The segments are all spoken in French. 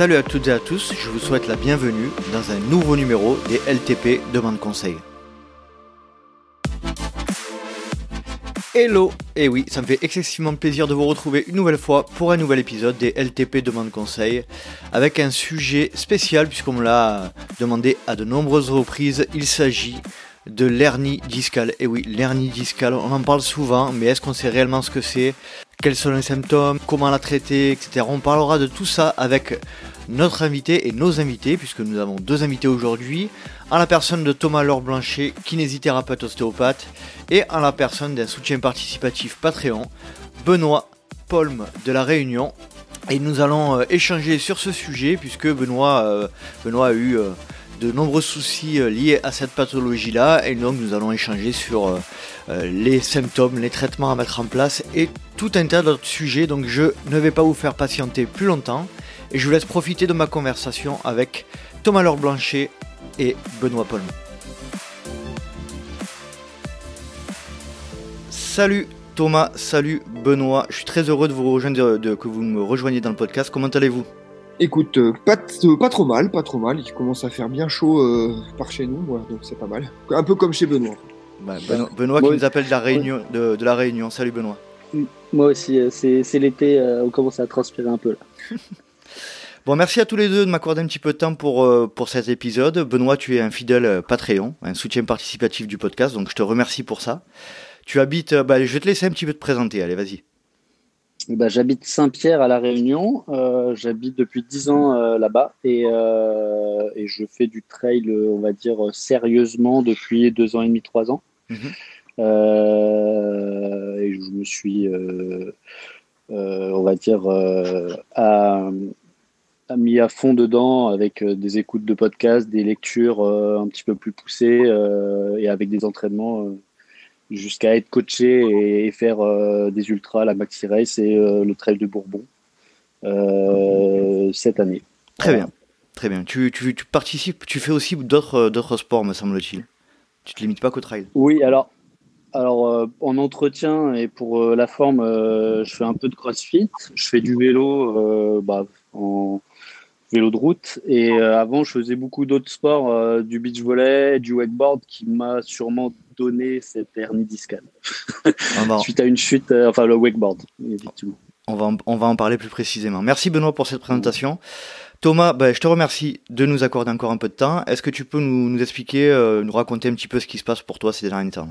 Salut à toutes et à tous, je vous souhaite la bienvenue dans un nouveau numéro des LTP Demande Conseil. Hello Et oui, ça me fait excessivement plaisir de vous retrouver une nouvelle fois pour un nouvel épisode des LTP Demande Conseil avec un sujet spécial puisqu'on me l'a demandé à de nombreuses reprises. Il s'agit de l'hernie discale. Et oui, l'hernie discale, on en parle souvent, mais est-ce qu'on sait réellement ce que c'est? Quels sont les symptômes? Comment la traiter? Etc. On parlera de tout ça avec notre invité et nos invités, puisque nous avons deux invités aujourd'hui, en la personne de Thomas Laure Blanchet, kinésithérapeute ostéopathe, et en la personne d'un soutien participatif Patreon, Benoît Polm de la Réunion. Et nous allons euh, échanger sur ce sujet, puisque Benoît, euh, Benoît a eu euh, de nombreux soucis liés à cette pathologie-là, et donc nous allons échanger sur les symptômes, les traitements à mettre en place, et tout un tas d'autres sujets, donc je ne vais pas vous faire patienter plus longtemps et je vous laisse profiter de ma conversation avec Thomas Laure Blanchet et Benoît Paul. Salut Thomas, salut Benoît, je suis très heureux de vous rejoindre, de, que vous me rejoigniez dans le podcast. Comment allez-vous? Écoute, euh, pas, euh, pas trop mal, pas trop mal. Il commence à faire bien chaud euh, par chez nous, donc c'est pas mal. Un peu comme chez Benoît. Bah, Benoît, qui nous appelle de la Réunion. De, de, la Réunion. Salut Benoît. Moi aussi, c'est l'été, on commence à transpirer un peu là. Bon, merci à tous les deux de m'accorder un petit peu de temps pour, euh, pour cet épisode. Benoît, tu es un fidèle euh, Patreon, un soutien participatif du podcast, donc je te remercie pour ça. Tu habites, euh, bah, je vais te laisser un petit peu te présenter, allez, vas-y. Bah, j'habite Saint-Pierre à La Réunion, j'habite depuis 10 ans là-bas et, et, je fais du trail, on va dire, sérieusement depuis 2 ans et demi, 3 ans. Mhm. et je me suis, on va dire, à, mis à fond dedans avec euh, des écoutes de podcasts, des lectures euh, un petit peu plus poussées euh, et avec des entraînements jusqu'à être coaché et, faire des ultras, la Maxi Race et le Trail de Bourbon cette année. Très bien, très bien. Tu, tu, tu, participes, tu fais aussi d'autres d'autres sports, me semble-t-il. Tu te limites pas qu'au trail. Oui, alors alors, en entretien et pour la forme, je fais un peu de crossfit. Je fais du vélo bah, en, vélo de route. Et euh, avant, je faisais beaucoup d'autres sports, euh, du beach volley, du wakeboard, qui m'a sûrement donné cette hernie discale. Suite à une chute, euh, enfin le wakeboard, effectivement. On va, en, on va en parler plus précisément. Merci Benoît pour cette présentation. Thomas, ben, je te remercie de nous accorder encore un peu de temps. Est-ce que tu peux nous, nous expliquer, nous raconter un petit peu ce qui se passe pour toi ces derniers temps?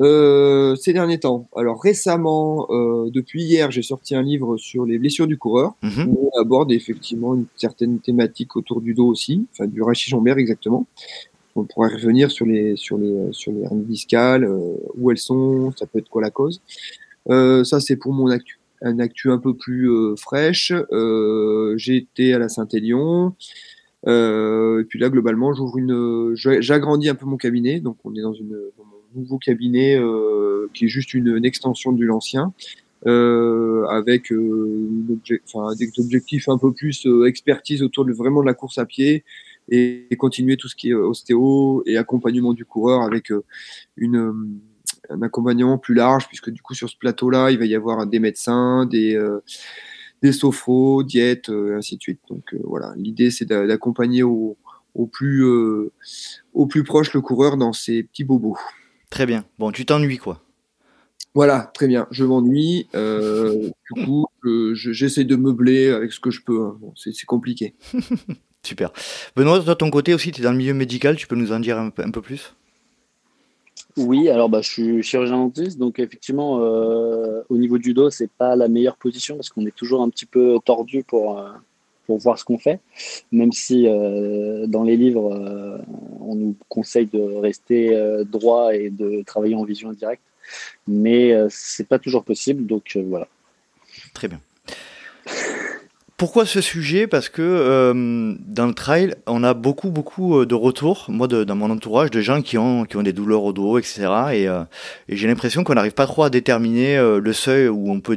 Euh, ces derniers temps. Alors récemment, euh, depuis hier, j'ai sorti un livre sur les blessures du coureur. Mhm. où on aborde effectivement une certaine thématique autour du dos aussi, enfin du rachis jambert exactement. On pourrait revenir sur les sur les sur les hernies discales, euh, où elles sont, ça peut être quoi la cause. Euh, ça c'est pour mon actu, un actu un peu plus euh, fraîche. j'ai été à la Saint-Élion. et puis là, globalement, j'ouvre une, j'agrandis un peu mon cabinet. Donc, on est dans une, dans nouveau cabinet euh, qui est juste une, extension de l'ancien. Euh, avec euh, des objectifs un peu plus expertise autour de vraiment de la course à pied et, continuer tout ce qui est ostéo et accompagnement du coureur avec une un accompagnement plus large puisque du coup sur ce plateau là il va y avoir des médecins des des sophros diètes ainsi de suite donc voilà l'idée c'est d'accompagner au, au plus au plus proche le coureur dans ses petits bobos Très bien. Bon, tu t'ennuies quoi Voilà, très bien. Je m'ennuie. Euh, du coup, j'essaie de meubler avec ce que je peux. Hein. Bon, c'est compliqué. Super. Benoît, de ton côté aussi, tu es dans le milieu médical. Tu peux nous en dire un, peu plus? Oui, alors bah, je suis chirurgien dentiste, donc effectivement, euh, au niveau du dos, c'est pas la meilleure position parce qu'on est toujours un petit peu tordu pour, euh, pour voir ce qu'on fait, même si euh, dans les livres, euh, on nous conseille de rester euh, droit et de travailler en vision indirecte, mais c'est pas toujours possible, donc voilà. Très bien. Pourquoi ce sujet? Parce que euh, dans le trail, on a beaucoup, beaucoup euh, de retours, moi, de, dans mon entourage, de gens qui ont, qui ont des douleurs au dos, etc. Et, euh, et j'ai l'impression qu'on n'arrive pas trop à déterminer euh, le seuil où on peut,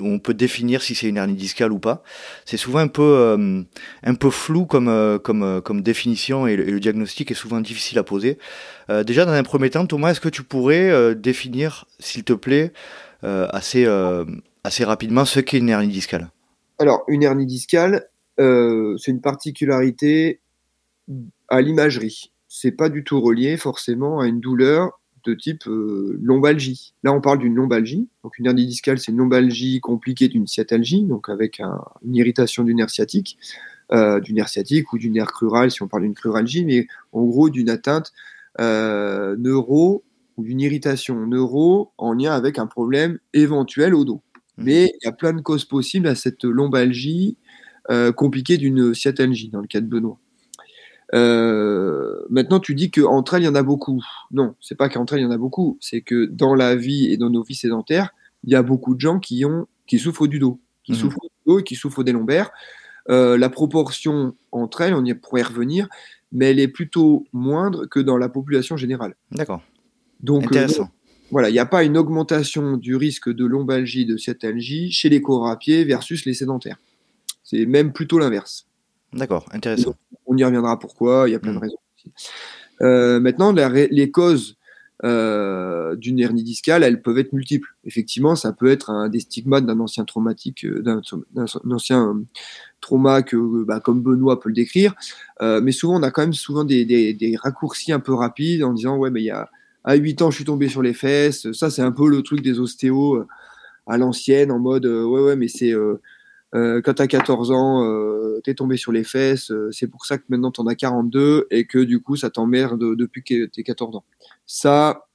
où on peut définir si c'est une hernie discale ou pas. C'est souvent un peu, un peu flou comme, comme, comme définition et le, et le, diagnostic est souvent difficile à poser. déjà, dans un premier temps, Thomas, est-ce que tu pourrais définir, s'il te plaît, assez, assez rapidement ce qu'est une hernie discale? Alors, une hernie discale, c'est une particularité à l'imagerie. C'est pas du tout relié forcément à une douleur de type euh, lombalgie. Là, on parle d'une lombalgie. Donc, une hernie discale, c'est une lombalgie compliquée d'une sciatalgie, donc avec une irritation du nerf sciatique, euh, du nerf sciatique ou du nerf crural, si on parle d'une cruralgie, mais en gros d'une atteinte euh, neuro ou d'une irritation neuro en lien avec un problème éventuel au dos. Mmh. Mais il y a plein de causes possibles à cette lombalgie compliquée d'une sciatalgie, dans le cas de Benoît. Euh, maintenant, tu dis qu'entre elles, il y en a beaucoup. Non, c'est pas qu'entre elles, il y en a beaucoup. C'est que dans la vie et dans nos vies sédentaires, il y a beaucoup de gens qui, ont, qui souffrent du dos, qui mhm. souffrent du dos et qui souffrent des lombaires. Euh, la proportion entre elles, on y pourrait revenir, mais elle est plutôt moindre que dans la population générale. D'accord. Donc, euh, Intéressant. Voilà, il n'y a pas une augmentation du risque de lombalgie, de sciatalgie chez les coureurs à pied versus les sédentaires. C'est même plutôt l'inverse. D'accord, intéressant. On y reviendra pourquoi, il y a plein de mm. raisons. Euh, maintenant, les causes euh, d'une hernie discale, elles peuvent être multiples. Effectivement, ça peut être un, des stigmates d'un ancien traumatique, euh, d'un ancien trauma que, bah, comme Benoît peut le décrire. mais souvent, on a quand même souvent des, raccourcis un peu rapides en disant ouais, mais il y a à 8 ans, je suis tombé sur les fesses. Ça, c'est un peu le truc des ostéos à l'ancienne, en mode ouais, ouais, mais c'est euh, quand tu as 14 ans, euh, tu es tombé sur les fesses, euh, c'est pour ça que maintenant tu en as 42 et que du coup ça t'emmerde depuis que tu 14 ans. Ça,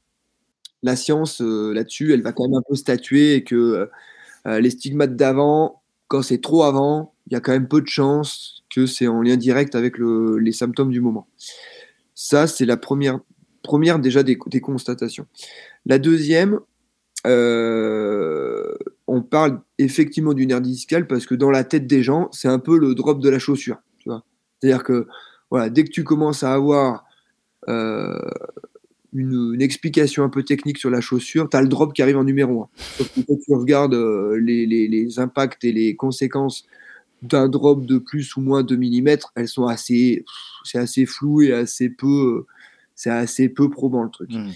la science là-dessus, elle va quand même un peu statuer et que les stigmates d'avant, quand c'est trop avant, il y a quand même peu de chances que c'est en lien direct avec les symptômes du moment. Ça, c'est la première, première déjà des, constatations. La deuxième, euh, on parle effectivement d'une hernie discale parce que dans la tête des gens, c'est un peu le drop de la chaussure. C'est-à-dire que voilà, dès que tu commences à avoir euh, une, explication un peu technique sur la chaussure, tu as le drop qui arrive en numéro 1. Sauf que quand tu regardes euh, les, impacts et les conséquences d'un drop de plus ou moins de millimètres, elles sont assez, c'est assez flou et assez peu, c'est assez peu probant le truc. Mmh.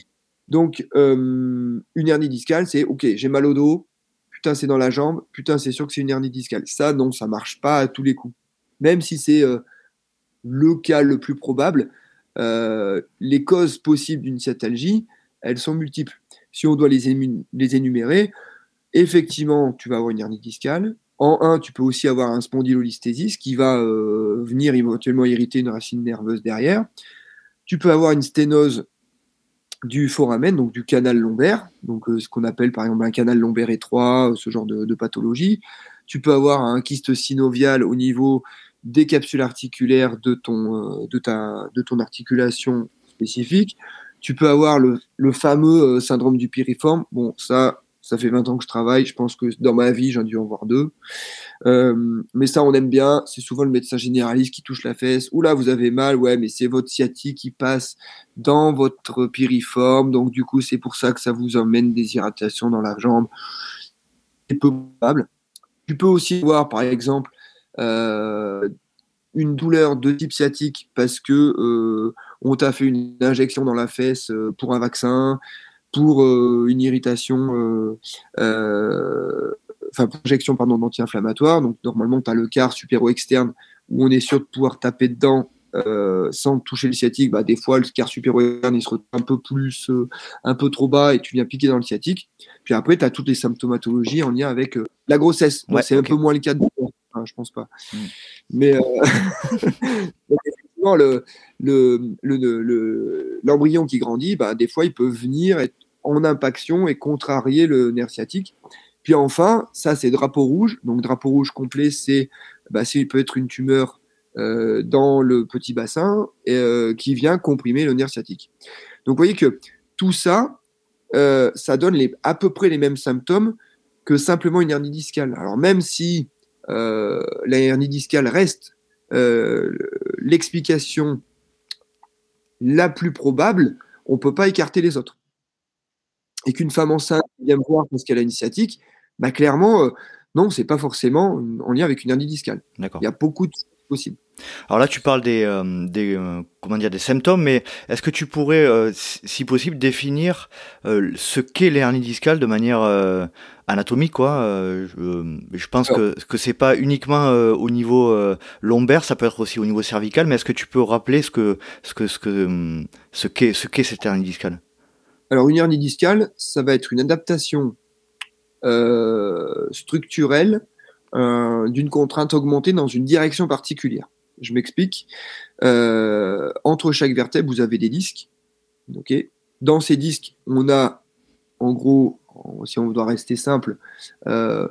Donc, euh, une hernie discale, c'est OK, j'ai mal au dos, putain, c'est dans la jambe, putain, c'est sûr que c'est une hernie discale. Ça, non, ça marche pas à tous les coups. Même si c'est euh, le cas le plus probable, euh, les causes possibles d'une sciatalgie, elles sont multiples. Si on doit les, les, énumérer, effectivement, tu vas avoir une hernie discale. En un, tu peux aussi avoir un spondylolisthésis qui va venir éventuellement irriter une racine nerveuse derrière. Tu peux avoir une sténose du foramen, donc du canal lombaire, donc euh, ce qu'on appelle par exemple un canal lombaire étroit, euh, ce genre de, pathologie. Tu peux avoir un kyste synovial au niveau des capsules articulaires de ton, euh, de ta, de ton articulation spécifique. Tu peux avoir le, le fameux syndrome du piriforme. Bon, ça, ça fait 20 ans que je travaille. Je pense que dans ma vie, j'en ai dû en voir deux. Euh, mais ça, on aime bien. C'est souvent le médecin généraliste qui touche la fesse. Oula, vous avez mal. Ouais, mais c'est votre sciatique qui passe dans votre piriforme. Donc, du coup, c'est pour ça que ça vous emmène des irritations dans la jambe. C'est peu probable. Tu peux aussi voir, par exemple, euh, une douleur de type sciatique parce que euh, on t'a fait une injection dans la fesse pour un vaccin, pour euh, une irritation, euh, euh, enfin projection pardon d'anti-inflammatoire. Donc normalement tu as le quart supéro-externe où on est sûr de pouvoir taper dedans sans toucher le sciatique, bah, des fois le quart supéro-externe il se retrouve un peu plus, un peu trop bas et tu viens piquer dans le sciatique. Puis après, tu as toutes les symptomatologies en lien avec la grossesse. c'est un peu moins le cas de enfin, je pense pas. Mm. Mais effectivement, le, l'embryon le, qui grandit, bah, des fois, il peut venir être en impaction et contrarier le nerf sciatique. Puis enfin, ça c'est drapeau rouge. Donc drapeau rouge complet, c'est bah, peut être une tumeur euh, dans le petit bassin euh, qui vient comprimer le nerf sciatique. Donc vous voyez que tout ça, euh, ça donne à peu près les mêmes symptômes que simplement une hernie discale. Alors même si la hernie discale reste l'explication la plus probable, on ne peut pas écarter les autres et qu'une femme enceinte vient me voir parce qu'elle a une sciatique, clairement, non, euh, non, c'est pas forcément en lien avec une hernie discale. Il y a beaucoup de choses possibles. Alors là, tu parles des, euh, des euh, comment dire des symptômes, mais est-ce que tu pourrais, euh, si possible, définir ce qu'est l'hernie discale de manière anatomique, quoi? Je, je, pense que que c'est pas uniquement au niveau lombaire, ça peut être aussi au niveau cervical. Mais est-ce que tu peux rappeler ce que ce que ce que ce qu'est ce qu'est cette hernie discale? Alors une hernie discale, ça va être une adaptation structurelle d'une contrainte augmentée dans une direction particulière. Je m'explique. Euh, entre chaque vertèbre, vous avez des disques. Dans ces disques, on a, en gros, si on doit rester simple, euh,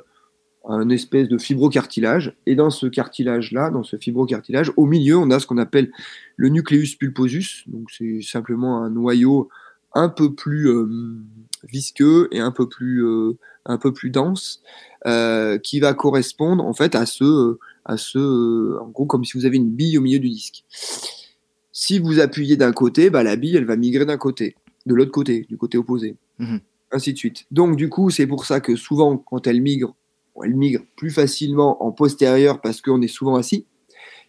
un espèce de fibrocartilage. Et dans ce cartilage-là, dans ce fibrocartilage, au milieu, on a ce qu'on appelle le nucleus pulposus. Donc, c'est simplement un noyau un peu plus euh, visqueux et un peu plus, euh, un peu plus dense, euh, qui va correspondre en fait à ce à ce, en gros, comme si vous avez une bille au milieu du disque. Si vous appuyez d'un côté, bah, la bille, elle va migrer d'un côté, de l'autre côté, du côté opposé, mhm. ainsi de suite. Donc, du coup, c'est pour ça que souvent, quand elle migre, elle migre plus facilement en postérieur parce qu'on est souvent assis.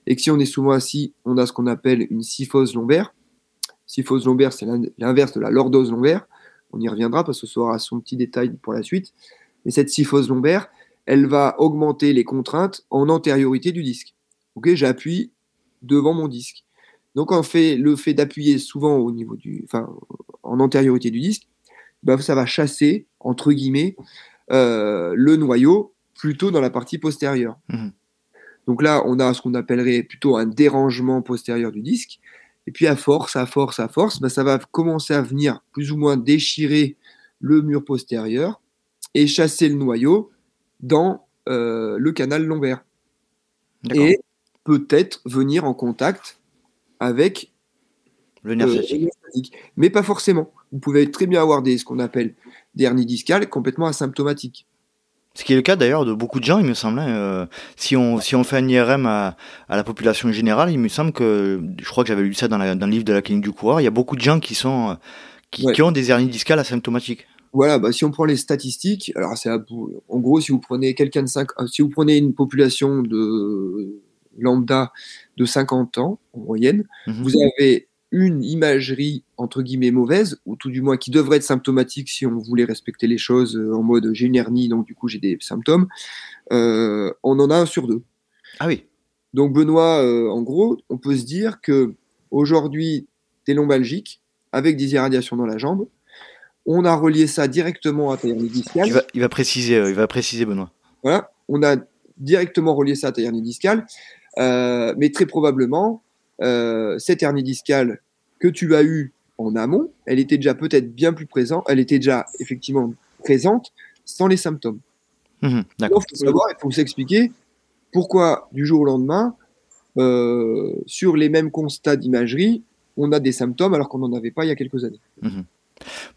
Et que si on est souvent assis, on a ce qu'on appelle une syphose lombaire. Syphose lombaire, c'est l'inverse de la lordose lombaire. On y reviendra parce que ce sera son petit détail pour la suite. Mais cette syphose lombaire, elle va augmenter les contraintes en antériorité du disque. Ok, j'appuie devant mon disque. Donc en fait, le fait d'appuyer souvent au niveau du, enfin, en antériorité du disque, bah, ça va chasser entre guillemets euh, le noyau plutôt dans la partie postérieure. Mmh. Donc là, on a ce qu'on appellerait plutôt un dérangement postérieur du disque. Et puis à force, à force, à force, bah, ça va commencer à venir plus ou moins déchirer le mur postérieur et chasser le noyau dans euh, le canal lombaire. Et peut-être venir en contact avec le nerf sciatique. mais pas forcément. Vous pouvez très bien avoir des, ce qu'on appelle des hernies discales complètement asymptomatiques. Ce qui est le cas d'ailleurs de beaucoup de gens, il me semble. Hein, euh, si, on, si on fait un IRM à, la population générale, il me semble que, je crois que j'avais lu ça dans, dans, le livre de la clinique du coureur, il y a beaucoup de gens qui, sont, euh, qui, qui ont des hernies discales asymptomatiques. Voilà, bah, si on prend les statistiques, alors c'est en gros, si vous prenez quelqu'un de 5, euh, si vous prenez une population de lambda de 50 ans en moyenne, mhm. vous avez une imagerie entre guillemets mauvaise, ou tout du moins qui devrait être symptomatique si on voulait respecter les choses euh, en mode j'ai une hernie, donc du coup j'ai des symptômes, euh, on en a un sur deux. Ah oui. Donc Benoît, en gros, on peut se dire que aujourd'hui, tu es lombalgique avec des irradiations dans la jambe, on a relié ça directement à ta hernie discale. Il va, préciser, euh, il va préciser, Benoît. Voilà, on a directement relié ça à ta hernie discale, euh, mais très probablement, euh, cette hernie discale que tu as eue en amont, elle était déjà peut-être bien plus présente, elle était déjà effectivement présente sans les symptômes. Mmh il faut savoir, il faut s'expliquer pourquoi du jour au lendemain, sur les mêmes constats d'imagerie, on a des symptômes alors qu'on n'en avait pas il y a quelques années. Mmh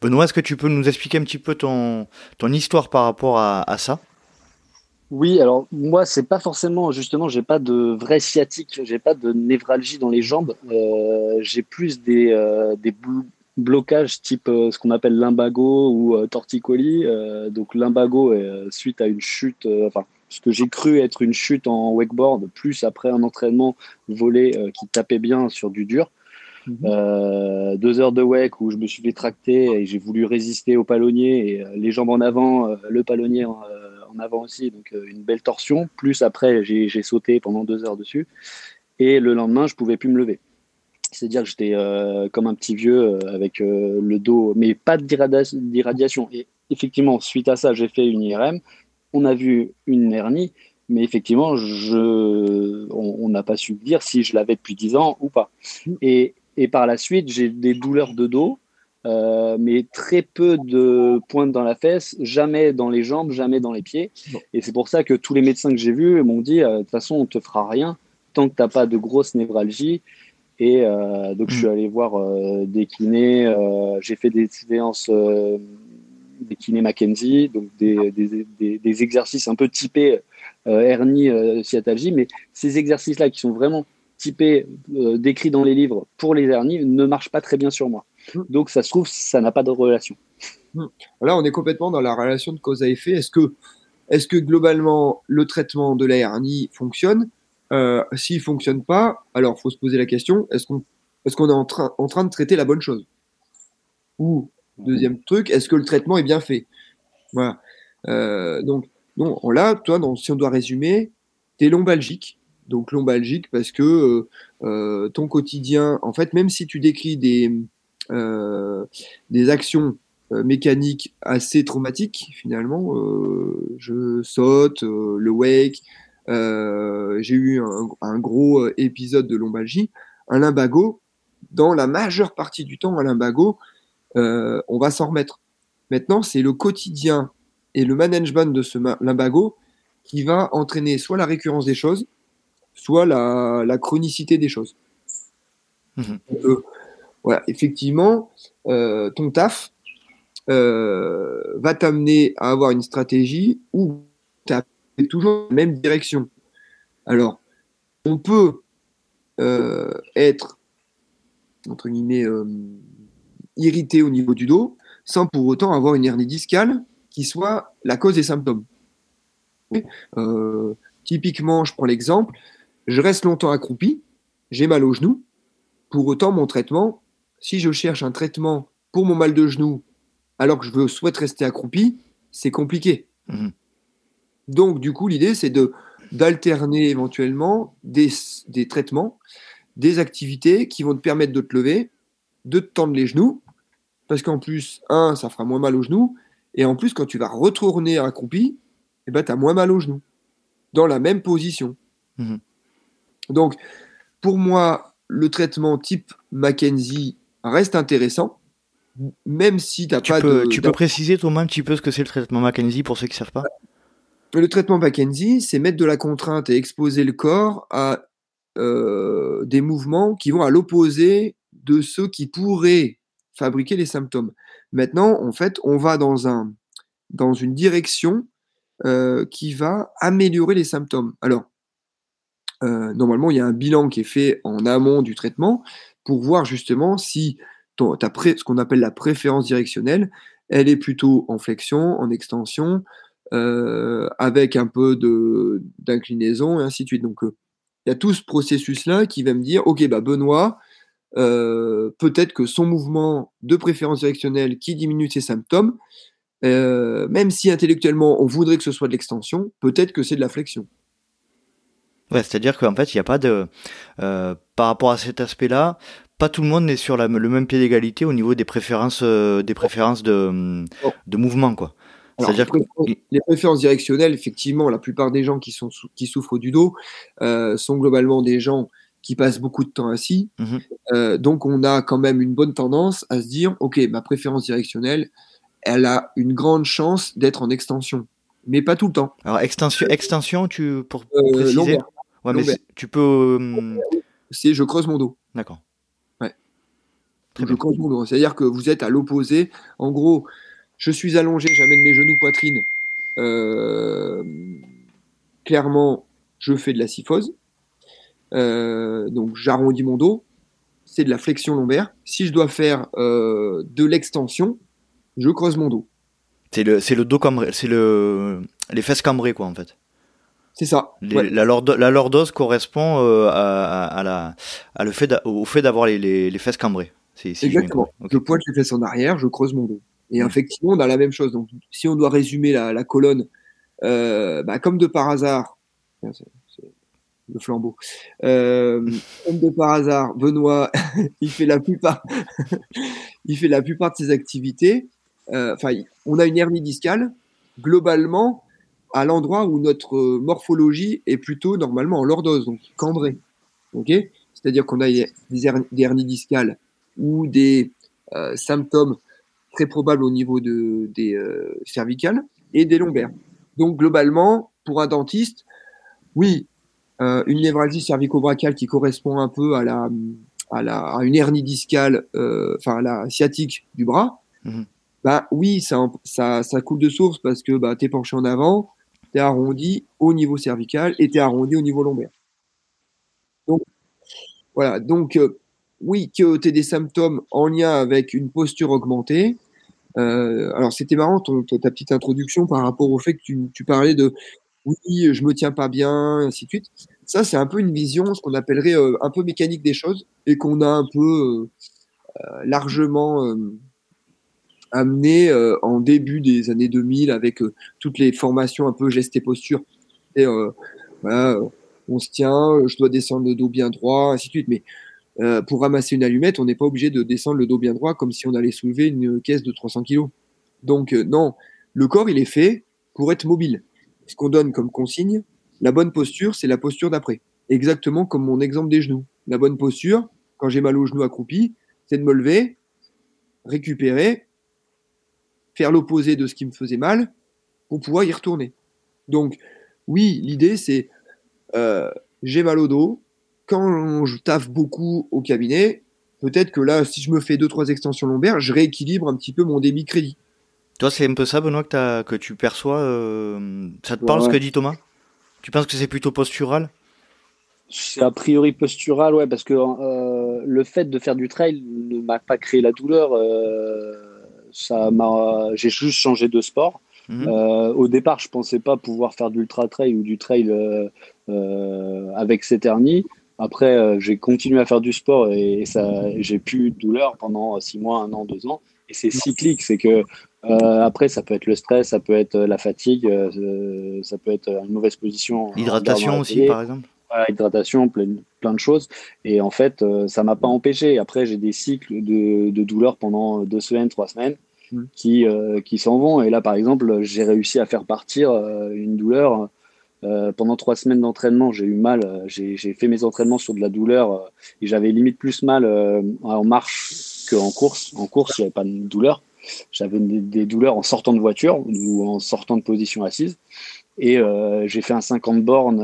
Benoît, est-ce que tu peux nous expliquer un petit peu ton, ton histoire par rapport à, ça? Oui, alors moi, c'est pas forcément, justement, j'ai pas de vrai sciatique, j'ai pas de névralgie dans les jambes. Euh, j'ai plus des, euh, des blocages type euh, ce qu'on appelle lumbago ou torticolis. donc, lumbago, suite à une chute, enfin, ce que j'ai cru être une chute en wakeboard, plus après un entraînement volé qui tapait bien sur du dur. Mhm. Euh, deux heures de wake où je me suis fait tracter et j'ai voulu résister au palonnier et euh, les jambes en avant, euh, le palonnier en, avant aussi, donc une belle torsion. Plus après, j'ai sauté pendant deux heures dessus et le lendemain, je pouvais plus me lever. C'est-à-dire que j'étais comme un petit vieux avec le dos, mais pas d'irradiation. Et effectivement, suite à ça, j'ai fait une IRM. On a vu une hernie, mais effectivement, je, on n'a pas su dire si je l'avais depuis 10 ans ou pas. Mm. Et, et par la suite, j'ai des douleurs de dos, euh, mais très peu de pointes dans la fesse, jamais dans les jambes, jamais dans les pieds. Et c'est pour ça que tous les médecins que j'ai vus m'ont dit euh, de toute façon, on te fera rien tant que tu n'as pas de grosse névralgie. Et euh, donc, je suis mm. allé voir des kinés. j'ai fait des séances des kinés Mackenzie, donc des, des, des, exercices un peu typés hernie, sciatalgie. Mais ces exercices-là qui sont vraiment typé, euh, décrit dans les livres pour les hernies ne marche pas très bien sur moi. Hmm. Donc ça se trouve, ça n'a pas de relation. Hmm. Là, on est complètement dans la relation de cause à effet. Est-ce que, est que globalement le traitement de la hernie fonctionne? Euh, S'il fonctionne pas, alors faut se poser la question est-ce qu'on est, est en, train, en train de traiter la bonne chose? Ou, deuxième truc, est-ce que le traitement est bien fait? Voilà. Euh, donc, non, là, toi, si on doit résumer, tu es lombalgique. Donc, lombalgique parce que euh, ton quotidien, en fait, même si tu décris des, des actions mécaniques assez traumatiques, finalement, je saute, le wake, j'ai eu un, gros épisode de lombalgie, un limbago, dans la majeure partie du temps, un limbago, on va s'en remettre. Maintenant, c'est le quotidien et le management de ce limbago qui va entraîner soit la récurrence des choses, soit la, chronicité des choses. Euh, effectivement, euh, ton taf euh, va t'amener à avoir une stratégie où tu as toujours la même direction. Alors, on peut être, entre guillemets, irrité au niveau du dos sans pour autant avoir une hernie discale qui soit la cause des symptômes. Euh, typiquement, je prends l'exemple, je reste longtemps accroupi, j'ai mal au genou. Pour autant, mon traitement, si je cherche un traitement pour mon mal de genou alors que je souhaite rester accroupi, c'est compliqué. Mhm. Donc, du coup, l'idée, c'est de d'alterner éventuellement des, des, traitements, des activités qui vont te permettre de te lever, de te tendre les genoux, parce qu'en plus, un, ça fera moins mal aux genoux, et en plus, quand tu vas retourner accroupi, eh ben, tu as moins mal aux genoux, dans la même position. Mhm. Donc, pour moi, le traitement type Mackenzie reste intéressant, même si tu n'as pas de. Tu peux préciser toi-même un petit peu ce que c'est le traitement Mackenzie pour ceux qui ne savent pas Le traitement Mackenzie, c'est mettre de la contrainte et exposer le corps à euh, des mouvements qui vont à l'opposé de ceux qui pourraient fabriquer les symptômes. Maintenant, en fait, on va dans, un, dans une direction euh, qui va améliorer les symptômes. Alors, euh, normalement, il y a un bilan qui est fait en amont du traitement pour voir justement si ton, ce qu'on appelle la préférence directionnelle, elle est plutôt en flexion, en extension, euh, avec un peu d'inclinaison et ainsi de suite. Donc, il y a tout ce processus-là qui va me dire, OK, bah Benoît, euh, peut-être que son mouvement de préférence directionnelle qui diminue ses symptômes, euh, même si intellectuellement on voudrait que ce soit de l'extension, peut-être que c'est de la flexion. Ouais, c'est-à-dire qu'en fait, il n'y a pas de. Euh, par rapport à cet aspect-là, pas tout le monde est sur le même pied d'égalité au niveau des préférences, des préférences de, de mouvement, quoi. C'est-à-dire que les préférences directionnelles, effectivement, la plupart des gens qui, sont, qui souffrent du dos sont globalement des gens qui passent beaucoup de temps assis. Euh, donc, on a quand même une bonne tendance à se dire, OK, ma préférence directionnelle, elle a une grande chance d'être en extension, mais pas tout le temps. Alors, extension, extension tu, pour, euh, préciser? Ouais, mais tu peux... Euh, C'est je creuse mon dos. D'accord. Ouais. je creuse mon dos. C'est-à-dire que vous êtes à l'opposé. En gros, je suis allongé, j'amène mes genoux poitrine. clairement, je fais de la syphose. Euh, donc j'arrondis mon dos, c'est de la flexion lombaire. Si je dois faire euh, de l'extension, je creuse mon dos. C'est le, c'est le dos cambré, c'est le, les fesses cambrées quoi en fait. C'est ça. la, lordose correspond euh, à, la, à le fait au fait d'avoir les, les, fesses cambrées. Exactement. Je pointe les fesses en arrière, je creuse mon dos. Et effectivement, on a la même chose. Donc, si on doit résumer la, colonne, bah, comme de par hasard, le flambeau. Euh, comme de par hasard, Benoît, il fait la plupart, il fait la plupart de ses activités. Euh, enfin, on a une hernie discale globalement à l'endroit où notre morphologie est plutôt normalement en lordose, donc cambrée. C'est-à-dire qu'on a des, hernies discales ou des euh, symptômes très probables au niveau de, des cervicales et des lombaires. Donc globalement, pour un dentiste, oui, euh, une névralgie cervico-brachiale qui correspond un peu à la à, la, à une hernie discale, euh, enfin à la sciatique du bras, mhm. bah oui, ça, ça, ça coule de source parce que bah, tu es penché en avant, tu es arrondi au niveau cervical et tu es arrondi au niveau lombaire. Donc, voilà, donc euh, oui, que tu aies des symptômes en lien avec une posture augmentée. Euh, alors, c'était marrant ton, ta petite introduction par rapport au fait que tu, parlais de oui, je me tiens pas bien, ainsi de suite. Ça, c'est un peu une vision, ce qu'on appellerait un peu mécanique des choses, et qu'on a un peu largement amené en début des années 2000 avec toutes les formations un peu gestes et posture. Et voilà, on se tient, je dois descendre le dos bien droit, ainsi de suite. Mais euh, pour ramasser une allumette, on n'est pas obligé de descendre le dos bien droit comme si on allait soulever une caisse de 300 kg. Donc euh, non, le corps, il est fait pour être mobile. Ce qu'on donne comme consigne, la bonne posture, c'est la posture d'après. Exactement comme mon exemple des genoux. La bonne posture, quand j'ai mal aux genoux accroupi, c'est de me lever, récupérer, faire l'opposé de ce qui me faisait mal pour pouvoir y retourner. Donc, oui, l'idée, c'est euh, j'ai mal au dos. Quand je taffe beaucoup au cabinet, peut-être que là, si je me fais deux trois extensions lombaires, je rééquilibre un petit peu mon débit crédit. Toi, c'est un peu ça, Benoît, que, que tu perçois. Euh, ça te parle ce que dit Thomas? Tu penses que c'est plutôt postural? C'est a priori postural, ouais, parce que euh, le fait de faire du trail ne m'a pas créé la douleur. Ça m'a, j'ai juste changé de sport. Mhm. Euh, au départ, je pensais pas pouvoir faire du ultra trail ou du trail euh, euh, avec cette hernie. Après, j'ai continué à faire du sport et, ça, j'ai plus de douleur pendant six mois, un an, deux ans. Et c'est cyclique, c'est que après, ça peut être le stress, ça peut être la fatigue, ça peut être une mauvaise position. Hydratation aussi, par exemple. Hydratation, plein, plein, de choses. Et en fait, ça m'a pas empêché. Après, j'ai des cycles de, de douleur pendant deux semaines, trois semaines. Mm. qui, euh, qui s'en vont. Et là, par exemple, j'ai réussi à faire partir euh, une douleur. Euh, pendant trois semaines d'entraînement, j'ai eu mal. J'ai fait mes entraînements sur de la douleur et j'avais limite plus mal en marche qu'en course. En course, il n'y avait pas de douleur. J'avais des, douleurs en sortant de voiture ou en sortant de position assise. Et j'ai fait un 50 bornes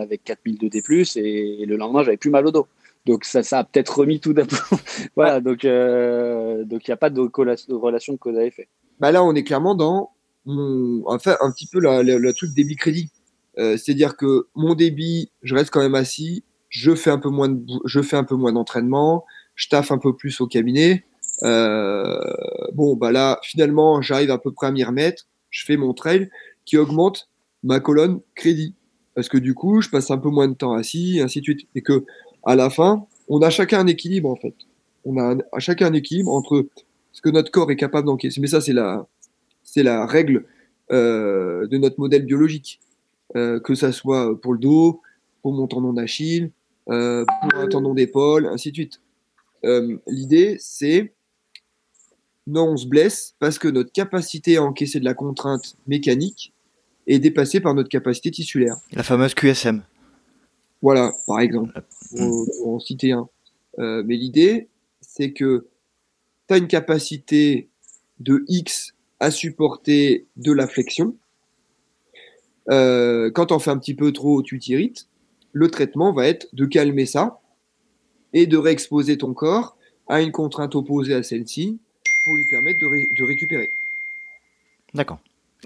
avec 4000 de D+, et, et le lendemain, j'avais plus mal au dos. Donc ça, ça a peut-être remis tout d'un voilà, donc euh, donc il n'y a pas de, relation de cause à effet. Bah là, on est clairement dans mon, enfin un petit peu le truc débit crédit. Euh, c'est-à-dire que mon débit, je reste quand même assis, je fais un peu moins de, je fais un peu moins d'entraînement, je taffe un peu plus au cabinet. Euh, bon, bah là, finalement, j'arrive à peu près à m'y remettre. Je fais mon trail qui augmente ma colonne crédit parce que du coup, je passe un peu moins de temps assis, ainsi de suite, et que à la fin, on a chacun un équilibre en fait. On a à chacun un équilibre entre ce que notre corps est capable d'encaisser. Mais ça, c'est la, c'est la règle euh, de notre modèle biologique, euh, que ça soit pour le dos, pour mon tendon d'Achille, euh, pour un tendon d'épaule, ainsi de suite. L'idée, c'est non, on se blesse parce que notre capacité à encaisser de la contrainte mécanique est dépassée par notre capacité tissulaire. La fameuse QSM. Voilà, par exemple, pour, en citer un. Euh, mais l'idée, c'est que tu as une capacité de X à supporter de la flexion. Euh, quand on fait un petit peu trop, tu t'irrites. Le traitement va être de calmer ça et de réexposer ton corps à une contrainte opposée à celle-ci pour lui permettre de récupérer. D'accord.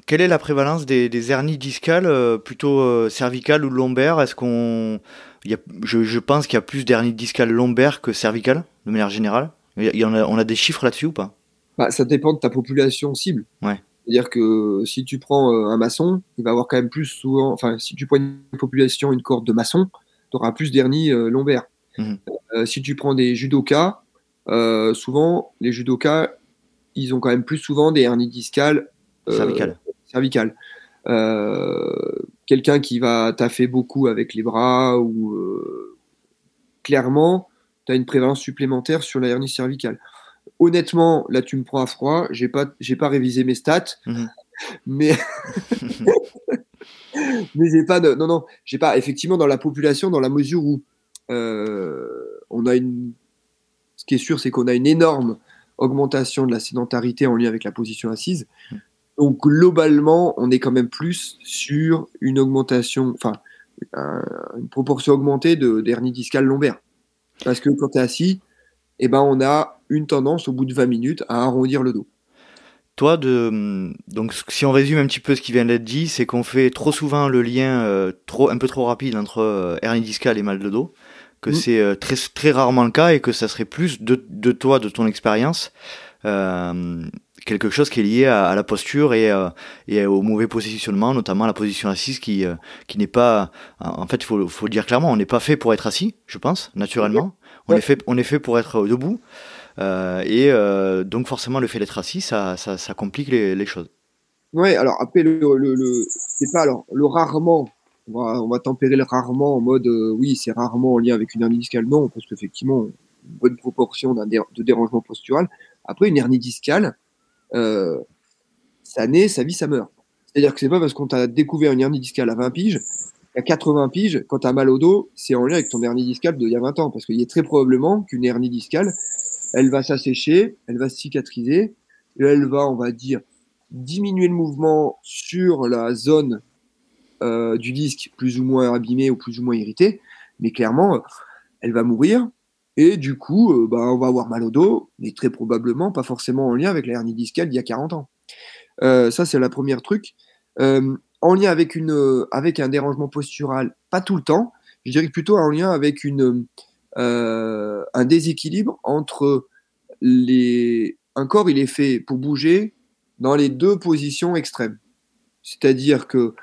Quelle est la prévalence des, hernies discales, euh, plutôt euh, cervicales ou lombaires? Est-ce qu'on, je, pense qu'il y a plus d'hernies discales lombaires que cervicales, de manière générale. Il y en a, on a des chiffres là-dessus ou pas? Bah, Ça dépend de ta population cible. Ouais. C'est-à-dire que si tu prends euh, un maçon, il va avoir quand même plus souvent, enfin, si tu prends une population, une corde de maçon, tu auras plus d'hernies lombaires. Mmh. si tu prends des judokas, souvent, les judokas, ils ont quand même plus souvent des hernies discales cervicales cervicale. Euh, quelqu'un qui va taffer beaucoup avec les bras ou euh, clairement, tu as une prévalence supplémentaire sur la hernie cervicale. Honnêtement, là tu me prends à froid, j'ai pas j'ai pas révisé mes stats, mhm. mais mais j'ai pas de non non, j'ai pas effectivement dans la population dans la mesure où euh, on a une ce qui est sûr c'est qu'on a une énorme augmentation de la sédentarité en lien avec la position assise. Donc globalement, on est quand même plus sur une augmentation, enfin une proportion augmentée de d'hernie discale lombaire. Parce que quand tu es assis, eh ben, on a une tendance au bout de 20 minutes à arrondir le dos. Toi, de, donc, si on résume un petit peu ce qui vient d'être dit, c'est qu'on fait trop souvent le lien euh, trop, un peu trop rapide entre euh, hernie discale et mal de dos, que mmh. c'est euh, très, très rarement le cas et que ça serait plus de, de toi, de ton expérience, quelque chose qui est lié à, la posture et, et, au mauvais positionnement, notamment la position assise qui, qui n'est pas. En fait, il faut, faut le dire clairement, on n'est pas fait pour être assis, je pense, naturellement. On, est fait, on est fait pour être debout. et donc, forcément, le fait d'être assis, ça, ça, ça complique les, les choses. Ouais, alors après, le, le, le c'est pas alors le rarement, on va, on va tempérer le rarement en mode euh, oui, c'est rarement en lien avec une hernie discale. Non, parce qu'effectivement, une bonne proportion de dérangement postural. Après, une hernie discale, euh, ça naît, ça vit, ça meurt. C'est-à-dire que c'est pas parce qu'on t'a découvert une hernie discale à 20 piges, à 80 piges, quand tu as mal au dos, c'est en lien avec ton hernie discale d'il y a 20 ans. Parce qu'il est très probablement qu'une hernie discale, elle va s'assécher, elle va se cicatriser, et elle va, on va dire, diminuer le mouvement sur la zone euh, du disque plus ou moins abîmée ou plus ou moins irritée, mais clairement, elle va mourir. Et du coup, euh, bah, on va avoir mal au dos, mais très probablement pas forcément en lien avec la hernie discale d'il y a 40 ans. Euh, ça, c'est la première truc. en lien avec, une, avec un dérangement postural, pas tout le temps, je dirais plutôt en lien avec une, un déséquilibre entre les... Un corps, il est fait pour bouger dans les deux positions extrêmes. C'est-à-dire que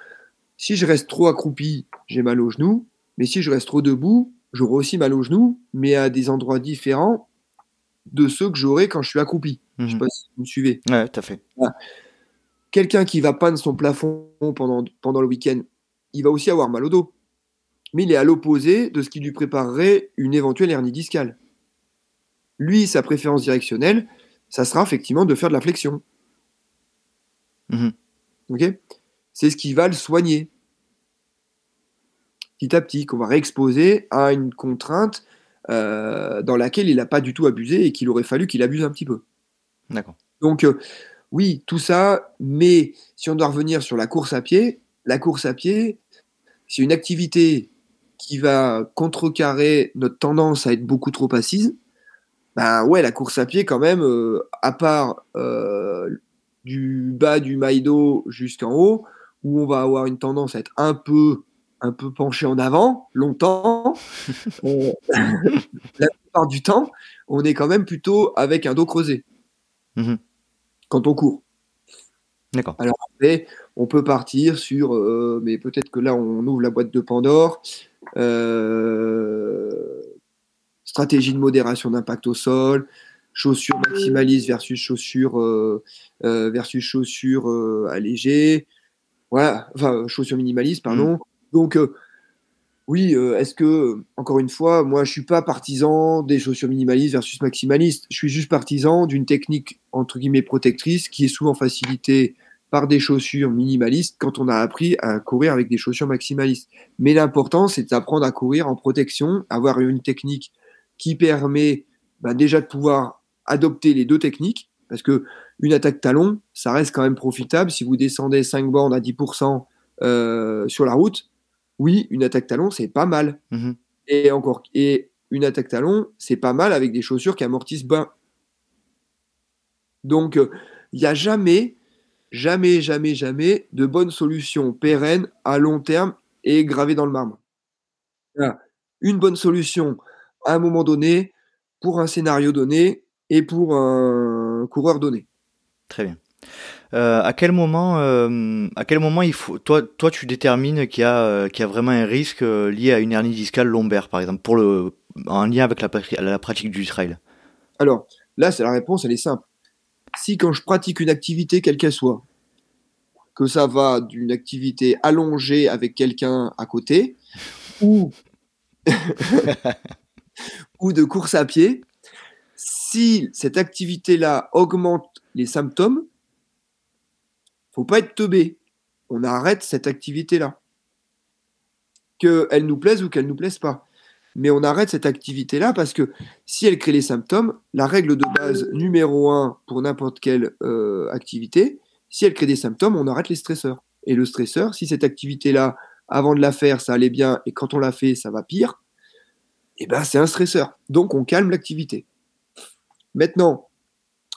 si je reste trop accroupi, j'ai mal au genou, mais si je reste trop debout, j'aurai aussi mal au genou, mais à des endroits différents de ceux que j'aurai quand je suis accroupi. Je ne sais mhm. pas si vous me suivez. Ouais, tout à fait. Quelqu'un qui va peindre son plafond pendant, pendant le week-end, il va aussi avoir mal au dos. Mais il est à l'opposé de ce qui lui préparerait une éventuelle hernie discale. Lui, sa préférence directionnelle, ça sera effectivement de faire de la flexion. Mhm. C'est ce qui va le soigner. Petit à petit, qu'on va réexposer à une contrainte euh, dans laquelle il n'a pas du tout abusé et qu'il aurait fallu qu'il abuse un petit peu. D'accord. Donc, euh, oui, tout ça, mais si on doit revenir sur la course à pied, la course à pied, c'est une activité qui va contrecarrer notre tendance à être beaucoup trop assise. Ben ouais, la course à pied, quand même, euh, à part du bas du maïdo jusqu'en haut, où on va avoir une tendance à être un peu, un peu penché en avant, longtemps. Euh, la plupart du temps, on est quand même plutôt avec un dos creusé mhm. quand on court. D'accord. Alors après, on peut partir sur, euh, mais peut-être que là, on ouvre la boîte de Pandore. Euh, stratégie de modération d'impact au sol, chaussures maximalistes versus chaussures euh, versus chaussures allégées. Voilà, enfin chaussures minimalistes, pardon. Mm. Donc oui, est-ce que, encore une fois, moi je suis pas partisan des chaussures minimalistes versus maximalistes. Je suis juste partisan d'une technique entre guillemets protectrice qui est souvent facilitée par des chaussures minimalistes quand on a appris à courir avec des chaussures maximalistes. Mais l'important, c'est d'apprendre à courir en protection, avoir une technique qui permet bah, déjà de pouvoir adopter les deux techniques, parce que une attaque talon, ça reste quand même profitable. Si vous descendez 5 bornes à 10% euh, sur la route, oui, une attaque talon, c'est pas mal. Mhm. Et encore, et une attaque talon, c'est pas mal avec des chaussures qui amortissent bien. Donc, euh, il n'y a jamais, jamais, jamais, jamais de bonne solution pérenne à long terme et gravée dans le marbre. Une bonne solution à un moment donné, pour un scénario donné, et pour un coureur donné. Très bien. Euh, à quel moment, euh, à quel moment il faut, toi, toi, tu détermines qu'il y a, euh, qu'il y a vraiment un risque lié à une hernie discale lombaire, par exemple, pour le, en lien avec la, la pratique du trail. Alors là, c'est la réponse, elle est simple. Si quand je pratique une activité quelle qu'elle soit, que ça va d'une activité allongée avec quelqu'un à côté, ou ou de course à pied, si cette activité-là augmente les symptômes, faut pas être teubé. On arrête cette activité-là. Qu'elle nous plaise ou qu'elle nous plaise pas. Mais on arrête cette activité-là parce que si elle crée les symptômes, la règle de base numéro un pour n'importe quelle euh, activité, si elle crée des symptômes, on arrête les stresseurs. Et le stresseur, si cette activité-là, avant de la faire, ça allait bien, et quand on l'a fait, ça va pire, eh ben c'est un stresseur. Donc on calme l'activité. Maintenant,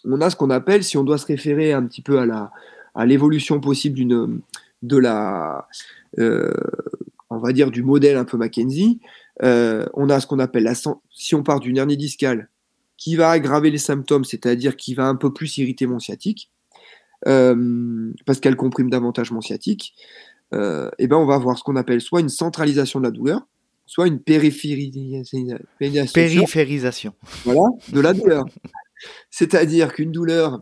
on a ce qu'on appelle, si on doit se référer un petit peu à la à l'évolution possible d'une de la euh, on va dire du modèle un peu Mackenzie, euh, on a ce qu'on appelle la si on part d'une hernie discale qui va aggraver les symptômes, c'est-à-dire qui va un peu plus irriter mon sciatique, euh, parce qu'elle comprime davantage mon sciatique, et ben on va avoir ce qu'on appelle soit une centralisation de la douleur, soit une périphérisation, périphérisation. Voilà, de la douleur. C'est-à-dire qu'une douleur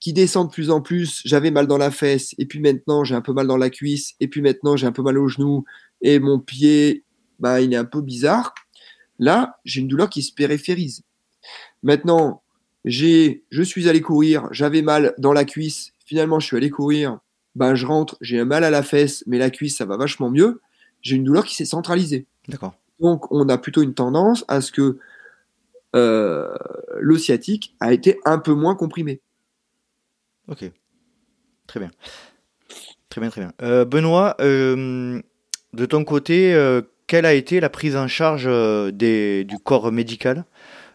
qui descend de plus en plus, j'avais mal dans la fesse, et puis maintenant j'ai un peu mal dans la cuisse, et puis maintenant j'ai un peu mal au genou, et mon pied, bah, il est un peu bizarre. Là, j'ai une douleur qui se périphérise. Maintenant, j'ai, je suis allé courir, j'avais mal dans la cuisse, finalement je suis allé courir, ben, je rentre, j'ai un mal à la fesse, mais la cuisse, ça va vachement mieux. J'ai une douleur qui s'est centralisée. D'accord. Donc, on a plutôt une tendance à ce que euh, le sciatique a été un peu moins comprimé. Ok. Très bien. Très bien, très bien. Euh, Benoît, euh, de ton côté, quelle a été la prise en charge des, du corps médical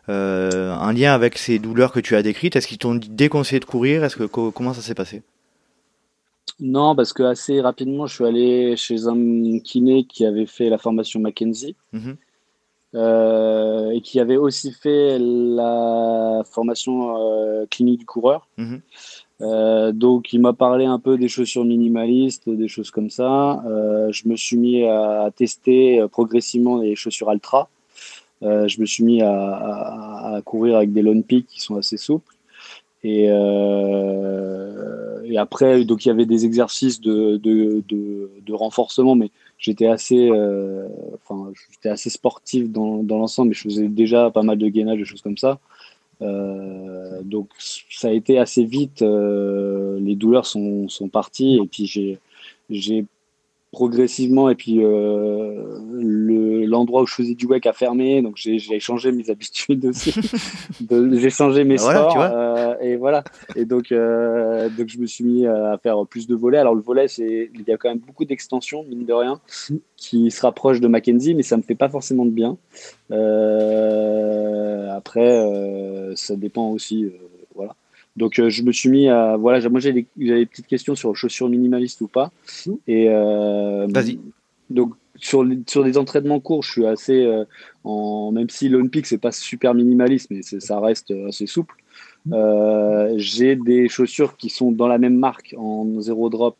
en lien avec ces douleurs que tu as décrites? Est-ce qu'ils t'ont déconseillé de courir Est-ce que comment ça s'est passé? Non, parce que assez rapidement, je suis allé chez un kiné qui avait fait la formation Mackenzie mhm. euh, et qui avait aussi fait la formation euh, clinique du coureur. Mhm. Euh, donc, il m'a parlé un peu des chaussures minimalistes, des choses comme ça. je me suis mis à tester progressivement les chaussures Altra. je me suis mis à, courir avec des Lone Peak qui sont assez souples. Et, euh, après, donc il y avait des exercices de, renforcement, mais j'étais assez, euh, enfin, j'étais assez sportif dans, dans l'ensemble, mais je faisais déjà pas mal de gainage, des choses comme ça. Euh, donc ça a été assez vite, euh, les douleurs sont, sont parties, et puis j'ai, j'ai progressivement et puis euh, l'endroit où je faisais du wake a fermé donc j'ai changé mes habitudes aussi j'ai changé mes ben sports euh, et voilà. Et donc euh, donc je me suis mis à faire plus de volets. Alors le volet c'est il y a quand même beaucoup d'extensions mine de rien qui se rapprochent de Mackenzie mais ça me fait pas forcément de bien. Après ça dépend aussi donc euh, je me suis mis à voilà, moi j'ai des, des, petites questions sur chaussures minimalistes ou pas. Et euh, vas-y. Donc sur sur des entraînements courts, je suis assez euh, en même si l'Olympique c'est pas super minimaliste, mais ça reste assez souple. j'ai des chaussures qui sont dans la même marque en zéro drop,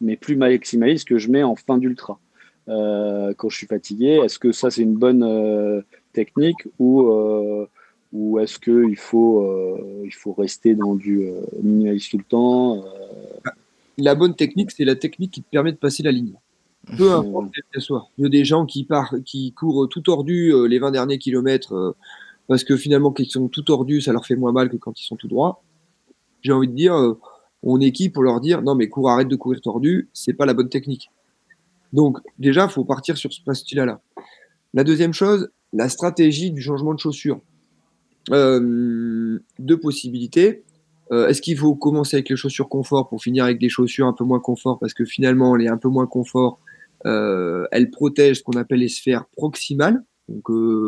mais plus maximaliste que je mets en fin d'ultra. quand je suis fatigué, est-ce que ça c'est une bonne technique ou ou est-ce qu'il faut, euh, il faut rester dans du euh, minimaliste tout le temps euh? La bonne technique, c'est la technique qui te permet de passer la ligne. Peu importe quel soit. Il y a des gens qui, partent, qui courent tout tordus les 20 derniers kilomètres parce que finalement, quand ils sont tout tordus, ça leur fait moins mal que quand ils sont tout droits. J'ai envie de dire, on est qui pour leur dire non, mais cours, arrête de courir tordu, c'est pas la bonne technique. Donc, déjà, il faut partir sur ce postulat-là. La deuxième chose, la stratégie du changement de chaussure. Euh, deux possibilités. Euh, est-ce qu'il faut commencer avec les chaussures confort pour finir avec des chaussures un peu moins confort? Parce que finalement, les un peu moins confort, euh, elles protègent ce qu'on appelle les sphères proximales, donc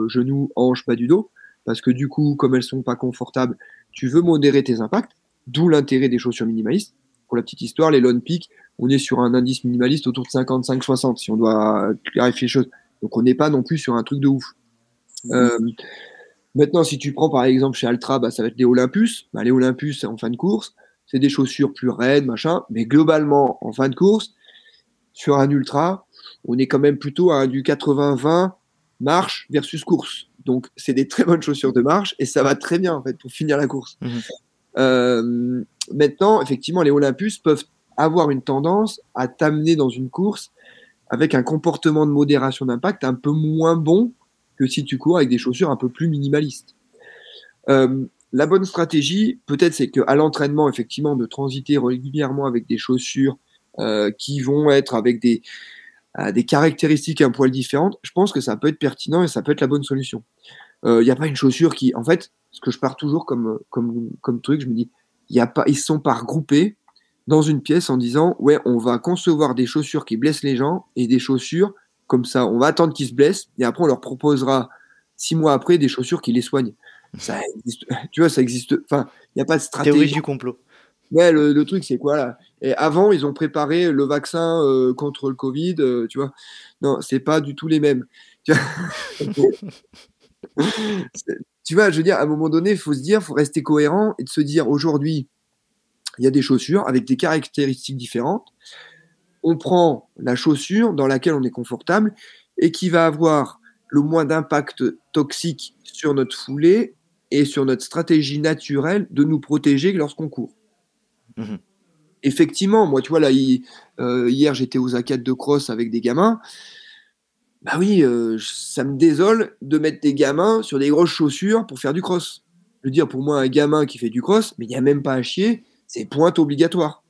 genoux, hanches, pas du dos. Parce que du coup, comme elles sont pas confortables, tu veux modérer tes impacts, d'où l'intérêt des chaussures minimalistes. Pour la petite histoire, les Lone Peak, on est sur un indice minimaliste autour de 55-60, si on doit clarifier les choses. Donc on n'est pas non plus sur un truc de ouf. Mmh. Maintenant, si tu prends par exemple chez Altra, bah, ça va être les Olympus. Bah, les Olympus, en fin de course, c'est des chaussures plus raides, machin. Mais globalement, en fin de course, sur un ultra, on est quand même plutôt à du 80-20 marche versus course. Donc, c'est des très bonnes chaussures de marche et ça va très bien en fait pour finir la course. Mmh. Euh, maintenant, effectivement, les Olympus peuvent avoir une tendance à t'amener dans une course avec un comportement de modération d'impact un peu moins bon que si tu cours avec des chaussures un peu plus minimalistes. Euh, la bonne stratégie, peut-être, c'est qu'à l'entraînement, effectivement, de transiter régulièrement avec des chaussures euh, qui vont être avec des, euh, des caractéristiques un poil différentes, je pense que ça peut être pertinent et ça peut être la bonne solution. Il n'y a pas une chaussure qui, en fait, ce que je pars toujours comme, comme, comme truc, je me dis, y a pas, ils sont pas regroupés dans une pièce en disant, ouais, on va concevoir des chaussures qui blessent les gens et des chaussures comme ça. On va attendre qu'ils se blessent et après on leur proposera six mois après des chaussures qui les soignent. Ça existe, tu vois, ça existe. Enfin, il n'y a pas de stratégie. Théorie du complot. Ouais, le, truc c'est quoi là? Et avant, ils ont préparé le vaccin euh, contre le Covid, euh, tu vois. Non, c'est pas du tout les mêmes. tu vois, je veux dire, à un moment donné, il faut se dire, faut rester cohérent et de se dire aujourd'hui, il y a des chaussures avec des caractéristiques différentes. On prend la chaussure dans laquelle on est confortable et qui va avoir le moins d'impact toxique sur notre foulée et sur notre stratégie naturelle de nous protéger lorsqu'on court. Mhm. Effectivement, moi, tu vois, là, euh, hier, j'étais aux acades de cross avec des gamins. Bah oui, euh, ça me désole de mettre des gamins sur des grosses chaussures pour faire du cross. Je veux dire, pour moi, un gamin qui fait du cross, mais il n'y a même pas à chier, c'est pointe obligatoire.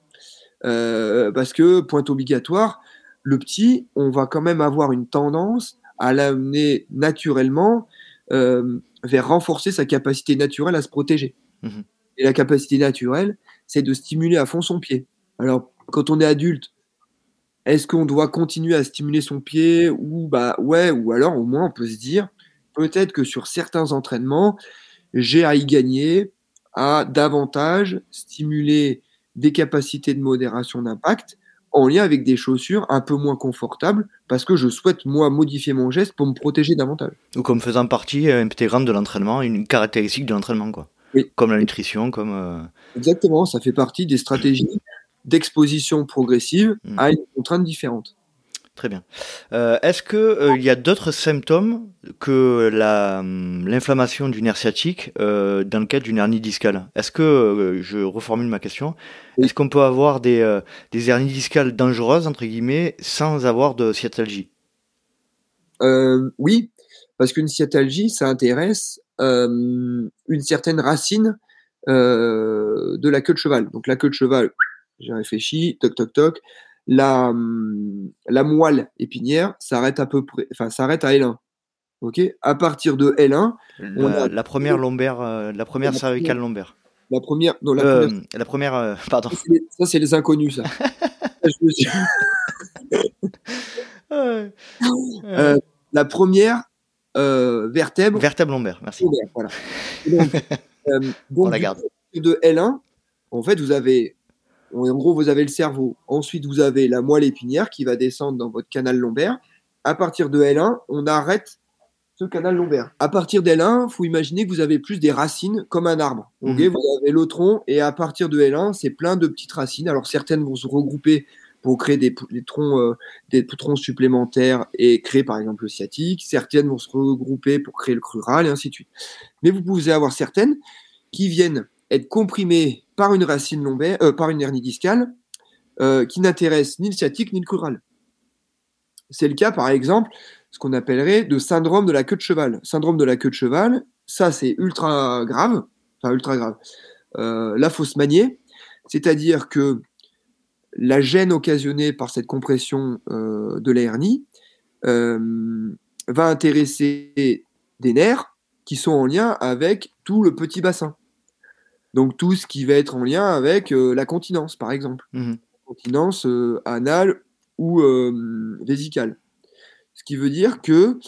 Euh, parce que pointe obligatoire, le petit, on va quand même avoir une tendance à l'amener naturellement euh, vers renforcer sa capacité naturelle à se protéger. Mhm. Et la capacité naturelle, c'est de stimuler à fond son pied. Alors, quand on est adulte, est-ce qu'on doit continuer à stimuler son pied ou bah ouais ou alors au moins on peut se dire peut-être que sur certains entraînements j'ai à y gagner à davantage stimuler des capacités de modération d'impact en lien avec des chaussures un peu moins confortables parce que je souhaite moi modifier mon geste pour me protéger davantage. Ou comme faisant partie euh, intégrante de l'entraînement, une caractéristique de l'entraînement quoi. Oui. Comme la nutrition, comme. Euh, Exactement, ça fait partie des stratégies d'exposition progressive hmm. à une contrainte différente. Très bien. Euh, est-ce qu'il euh, il y a d'autres symptômes que hum, l'inflammation du nerf sciatique euh, dans le cadre d'une hernie discale? Est-ce que, je reformule ma question, est-ce qu'on peut avoir des, des, hernies discales dangereuses, entre guillemets, sans avoir de sciatalgie Oui, parce qu'une sciatalgie, ça intéresse une certaine racine de la queue de cheval. Donc la queue de cheval, j'ai réfléchi, toc toc toc. La, hum, la moelle épinière s'arrête à peu près, enfin s'arrête à L1. Ok? À partir de L1, la, on a la première lombaire, euh, la première cervicale lombaire. La première, non, la euh, première, la première euh, pardon. Ça c'est les, inconnus ça. la première vertèbre. Vertèbre lombaire, merci. voilà. Donc, on la garde. De L1, en fait, vous avez en gros, vous avez le cerveau. Ensuite, vous avez la moelle épinière qui va descendre dans votre canal lombaire. À partir de L1, on arrête ce canal lombaire. À partir d'L1, il faut imaginer que vous avez plus des racines comme un arbre. Mhm. Vous avez le tronc et à partir de L1, c'est plein de petites racines. Alors certaines vont se regrouper pour créer des, troncs, euh, des troncs supplémentaires et créer par exemple le sciatique. Certaines vont se regrouper pour créer le crural et ainsi de suite. Mais vous pouvez avoir certaines qui viennent être comprimées par une racine lombaire, euh, par une hernie discale, euh, qui n'intéresse ni le sciatique ni le crural. C'est le cas, par exemple, ce qu'on appellerait de syndrome de la queue de cheval. Syndrome de la queue de cheval, ça c'est ultra grave, enfin ultra grave. Euh, la fausse manier, c'est-à-dire que la gêne occasionnée par cette compression de la hernie va intéresser des nerfs qui sont en lien avec tout le petit bassin. Donc tout ce qui va être en lien avec euh, la continence, par exemple. Mmh continence euh, anale ou euh, vésicale. Ce qui veut dire que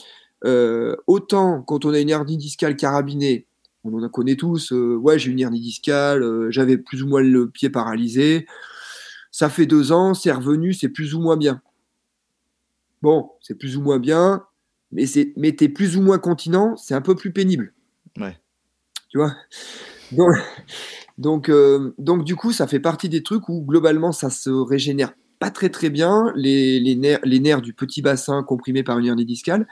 autant quand on a une hernie discale carabinée, on en connaît tous, ouais j'ai une hernie discale, j'avais plus ou moins le pied paralysé, ça fait deux ans, c'est revenu, c'est plus ou moins bien. Bon, c'est plus ou moins bien, mais, mais t'es plus ou moins continent, c'est un peu plus pénible. Ouais. Tu vois? Donc, donc, euh, donc, du coup, ça fait partie des trucs où globalement, ça se régénère pas très très bien, les, les, nerfs, les nerfs du petit bassin comprimés par une hernie discale.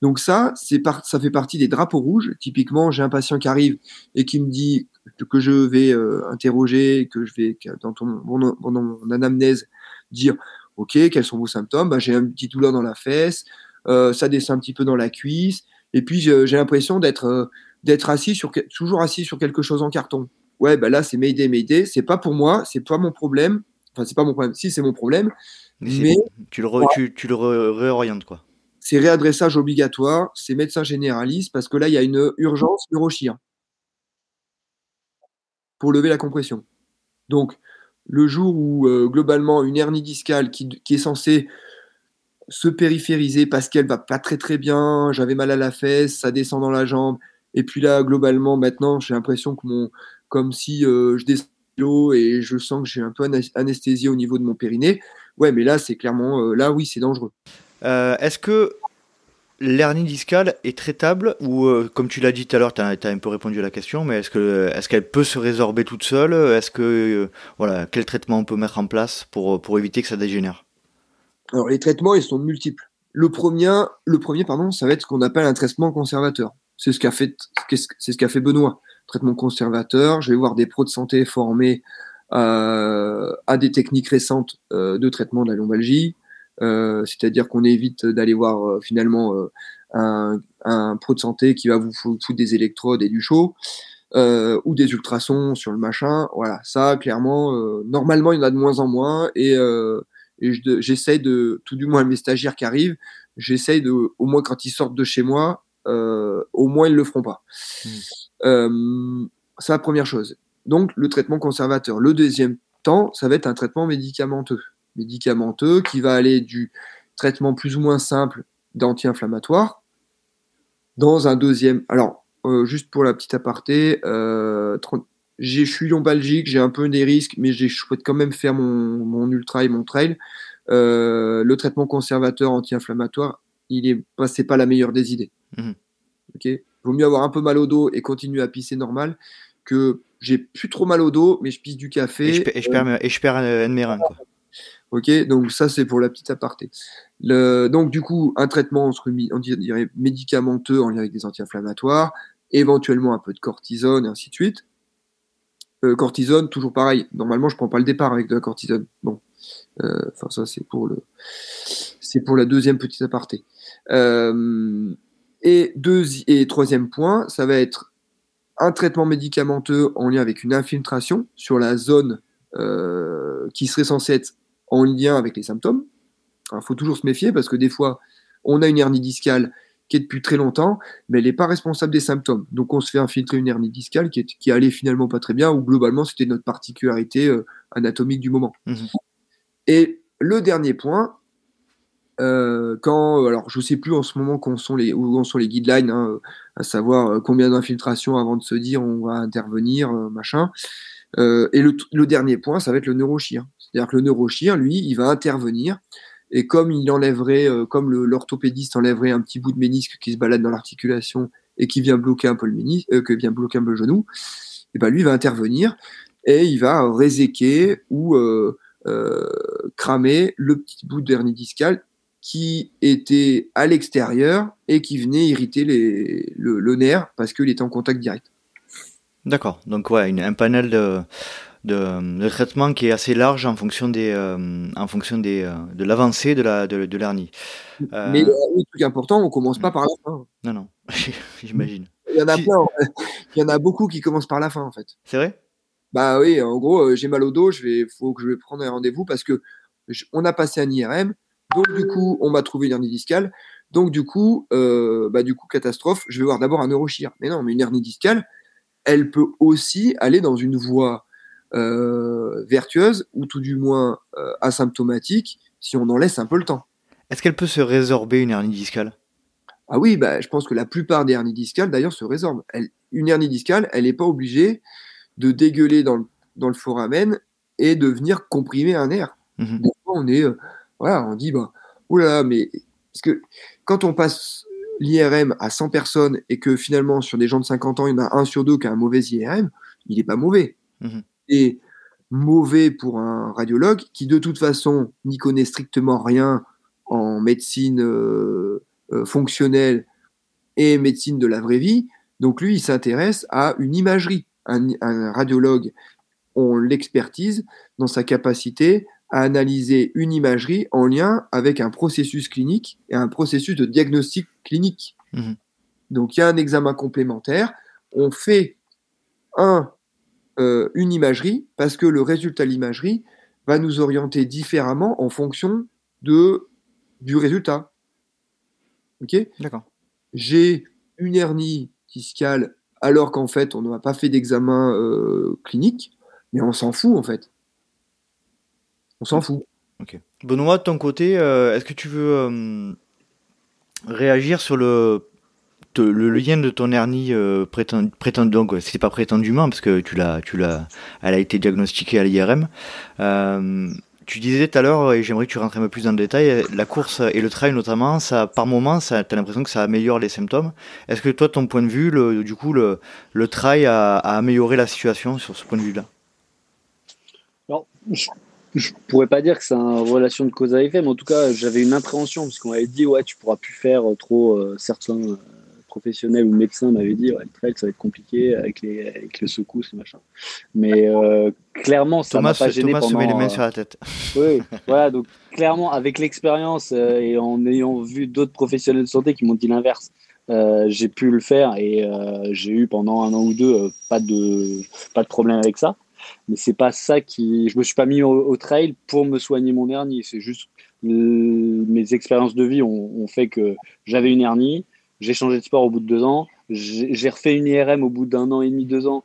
Donc ça, c'est ça fait partie des drapeaux rouges. Typiquement, j'ai un patient qui arrive et qui me dit que je vais euh, interroger, que je vais dans, ton, mon, anamnèse dire, ok, quels sont vos symptômes? Bah, J'ai un petit douleur dans la fesse, euh, ça descend un petit peu dans la cuisse, et puis j'ai l'impression d'être d'être assis sur toujours assis sur quelque chose en carton. Ouais, bah là c'est Mayday, Mayday, c'est pas pour moi, c'est pas mon problème. Enfin, c'est pas mon problème. Si c'est mon problème, mais, tu le, tu, le réorientes quoi. C'est réadressage obligatoire, c'est médecin généraliste parce que là il y a une urgence neurochir pour lever la compression. Donc le jour où euh, globalement une hernie discale qui, qui est censée se périphériser parce qu'elle va pas très très bien, j'avais mal à la fesse, ça descend dans la jambe, et puis là, globalement, maintenant, j'ai l'impression que mon, comme si euh, je descends l'eau et je sens que j'ai un peu anesthésié au niveau de mon périnée. Ouais, mais là, c'est clairement, euh, là, oui, c'est dangereux. Euh, est-ce que l'hernie discale est traitable ou, euh, comme tu l'as dit tout à l'heure, tu as, un peu répondu à la question, mais est-ce que est-ce qu'elle peut se résorber toute seule? Est-ce que euh, voilà, quel traitement on peut mettre en place pour, pour éviter que ça dégénère? Alors les traitements, ils sont multiples. Le premier, le premier pardon, ça va être ce qu'on appelle un traitement conservateur. C'est ce qu'a fait, c'est ce qu'a fait Benoît. Traitement conservateur. Je vais voir des pros de santé formés euh, à des techniques récentes de traitement de la lombalgie. Euh, c'est-à-dire qu'on évite d'aller voir euh, finalement euh, un, un, pro de santé qui va vous foutre des électrodes et du chaud. Euh, ou des ultrasons sur le machin. Voilà, ça, clairement, euh, normalement, il y en a de moins en moins. Et, euh, et j'essaye de, tout du moins mes stagiaires qui arrivent, j'essaye de, au moins quand ils sortent de chez moi, au moins ils le feront pas. Mmh. c'est la première chose. Donc, le traitement conservateur. Le deuxième temps, ça va être un traitement médicamenteux médicamenteux qui va aller du traitement plus ou moins simple d'anti-inflammatoire dans un deuxième. Alors, euh, juste pour la petite aparté, euh, je suis lombalgique, j'ai un peu des risques, mais je souhaite quand même faire mon, ultra et mon trail. Euh, le traitement conservateur anti-inflammatoire, il est pas, c'est pas la meilleure des idées. Mmh. Ok, vaut mieux avoir un peu mal au dos et continuer à pisser normal que j'ai plus trop mal au dos, mais je pisse du café. Et je, perds, et je perds un, de Quoi. Ok, donc ça c'est pour la petite aparté. Le, donc du coup, un traitement on dirait médicamenteux en lien avec des anti-inflammatoires, éventuellement un peu de cortisone et ainsi de suite. Euh, cortisone, toujours pareil. Normalement, je prends pas le départ avec de la cortisone. Bon, euh, enfin ça c'est pour le, c'est pour la deuxième petite aparté. Euh, et deux et troisième point, ça va être un traitement médicamenteux en lien avec une infiltration sur la zone euh, qui serait censée être en lien avec les symptômes. Il faut toujours se méfier parce que des fois, on a une hernie discale qui est depuis très longtemps, mais elle n'est pas responsable des symptômes. Donc on se fait infiltrer une hernie discale qui, est, qui allait finalement pas très bien, ou globalement c'était notre particularité euh, anatomique du moment. Mmh. Et le dernier point, euh, quand, alors je sais plus en ce moment sont les, où sont les guidelines, hein, à savoir euh, combien d'infiltrations avant de se dire on va intervenir, machin. et le, le, dernier point, ça va être le neurochir. C'est-à-dire que le neurochir, lui, il va intervenir et comme il enlèverait, euh, comme l'orthopédiste enlèverait un petit bout de ménisque qui se balade dans l'articulation et qui vient bloquer un peu le ménisque, euh, vient bloquer un peu le genou, et ben lui il va intervenir et il va réséquer ou euh, euh cramer le petit bout de vernis discal qui était à l'extérieur et qui venait irriter les, le, le nerf parce qu'il était en contact direct. D'accord, donc ouais, une, un panel de, de, traitement qui est assez large en fonction des euh, en fonction des euh, de l'avancée de la de, de l'hernie. Euh, Mais le truc important, on commence pas par la fin. Non non, j'imagine. Il y en a plein. Il y en a beaucoup qui commencent par la fin en fait. C'est vrai? Bah oui, en gros, j'ai mal au dos, je vais faut que je vais prendre un rendez-vous parce que on a passé un IRM, donc du coup, on m'a trouvé une hernie discale. Donc du coup, bah du coup catastrophe, je vais voir d'abord un neurochir. Mais non, mais une hernie discale, elle peut aussi aller dans une voie euh, vertueuse ou tout du moins euh, asymptomatique si on en laisse un peu le temps. Est-ce qu'elle peut se résorber une hernie discale? Ah oui, bah, je pense que la plupart des hernies discales d'ailleurs se résorbent. une hernie discale, elle n'est pas obligée de dégueuler dans le, dans le foramen et de venir comprimer un nerf. Mmh Des fois, on est, euh, voilà, on dit, oula, mais parce que quand on passe l'IRM à 100 personnes et que finalement sur des gens de 50 ans, il y en a un sur deux qui a un mauvais IRM, il n'est pas mauvais. Mmh est mauvais pour un radiologue qui de toute façon n'y connaît strictement rien en médecine euh, euh, fonctionnelle et médecine de la vraie vie. Donc lui, il s'intéresse à une imagerie. Un, radiologue, on l'expertise dans sa capacité à analyser une imagerie en lien avec un processus clinique et un processus de diagnostic clinique. Mmh Donc il y a un examen complémentaire. On fait un euh, une imagerie parce que le résultat de l'imagerie va nous orienter différemment en fonction de, du résultat. Ok? D'accord. J'ai une hernie discale alors qu'en fait on n'a pas fait d'examen euh, clinique, mais on s'en fout en fait. On s'en fout. Ok. Benoît, de ton côté, euh, est-ce que tu veux réagir sur le le lien de ton hernie euh, donc c'est pas prétendument parce que tu l'as, tu l'as, elle a été diagnostiquée à l'IRM. Euh, Tu disais tout à l'heure, et j'aimerais que tu rentres un peu plus dans le détail, la course et le trail notamment, ça, par moment, tu as l'impression que ça améliore les symptômes. Est-ce que toi, ton point de vue, le, du coup, le, le trail a, a amélioré la situation sur ce point de vue-là? Je, je pourrais pas dire que c'est une relation de cause à effet, mais en tout cas, j'avais une appréhension, parce qu'on m'avait dit, ouais, tu pourras plus faire trop euh, certains euh, professionnels ou médecins m'avaient dit, ouais, le trail, ça va être compliqué avec les, avec les secousses et machin. Mais euh, clairement, ça m'a pas gêné Thomas pendant... met les mains sur la tête. Oui, voilà, donc clairement, avec l'expérience et en ayant vu d'autres professionnels de santé qui m'ont dit l'inverse, euh, j'ai pu le faire et euh, j'ai eu pendant un an ou deux euh, pas de pas de problème avec ça mais c'est pas ça qui je me suis pas mis au, trail pour me soigner mon hernie c'est juste mes expériences de vie ont, fait que j'avais une hernie j'ai changé de sport au bout de deux ans j'ai refait une IRM au bout d'un an et demi deux ans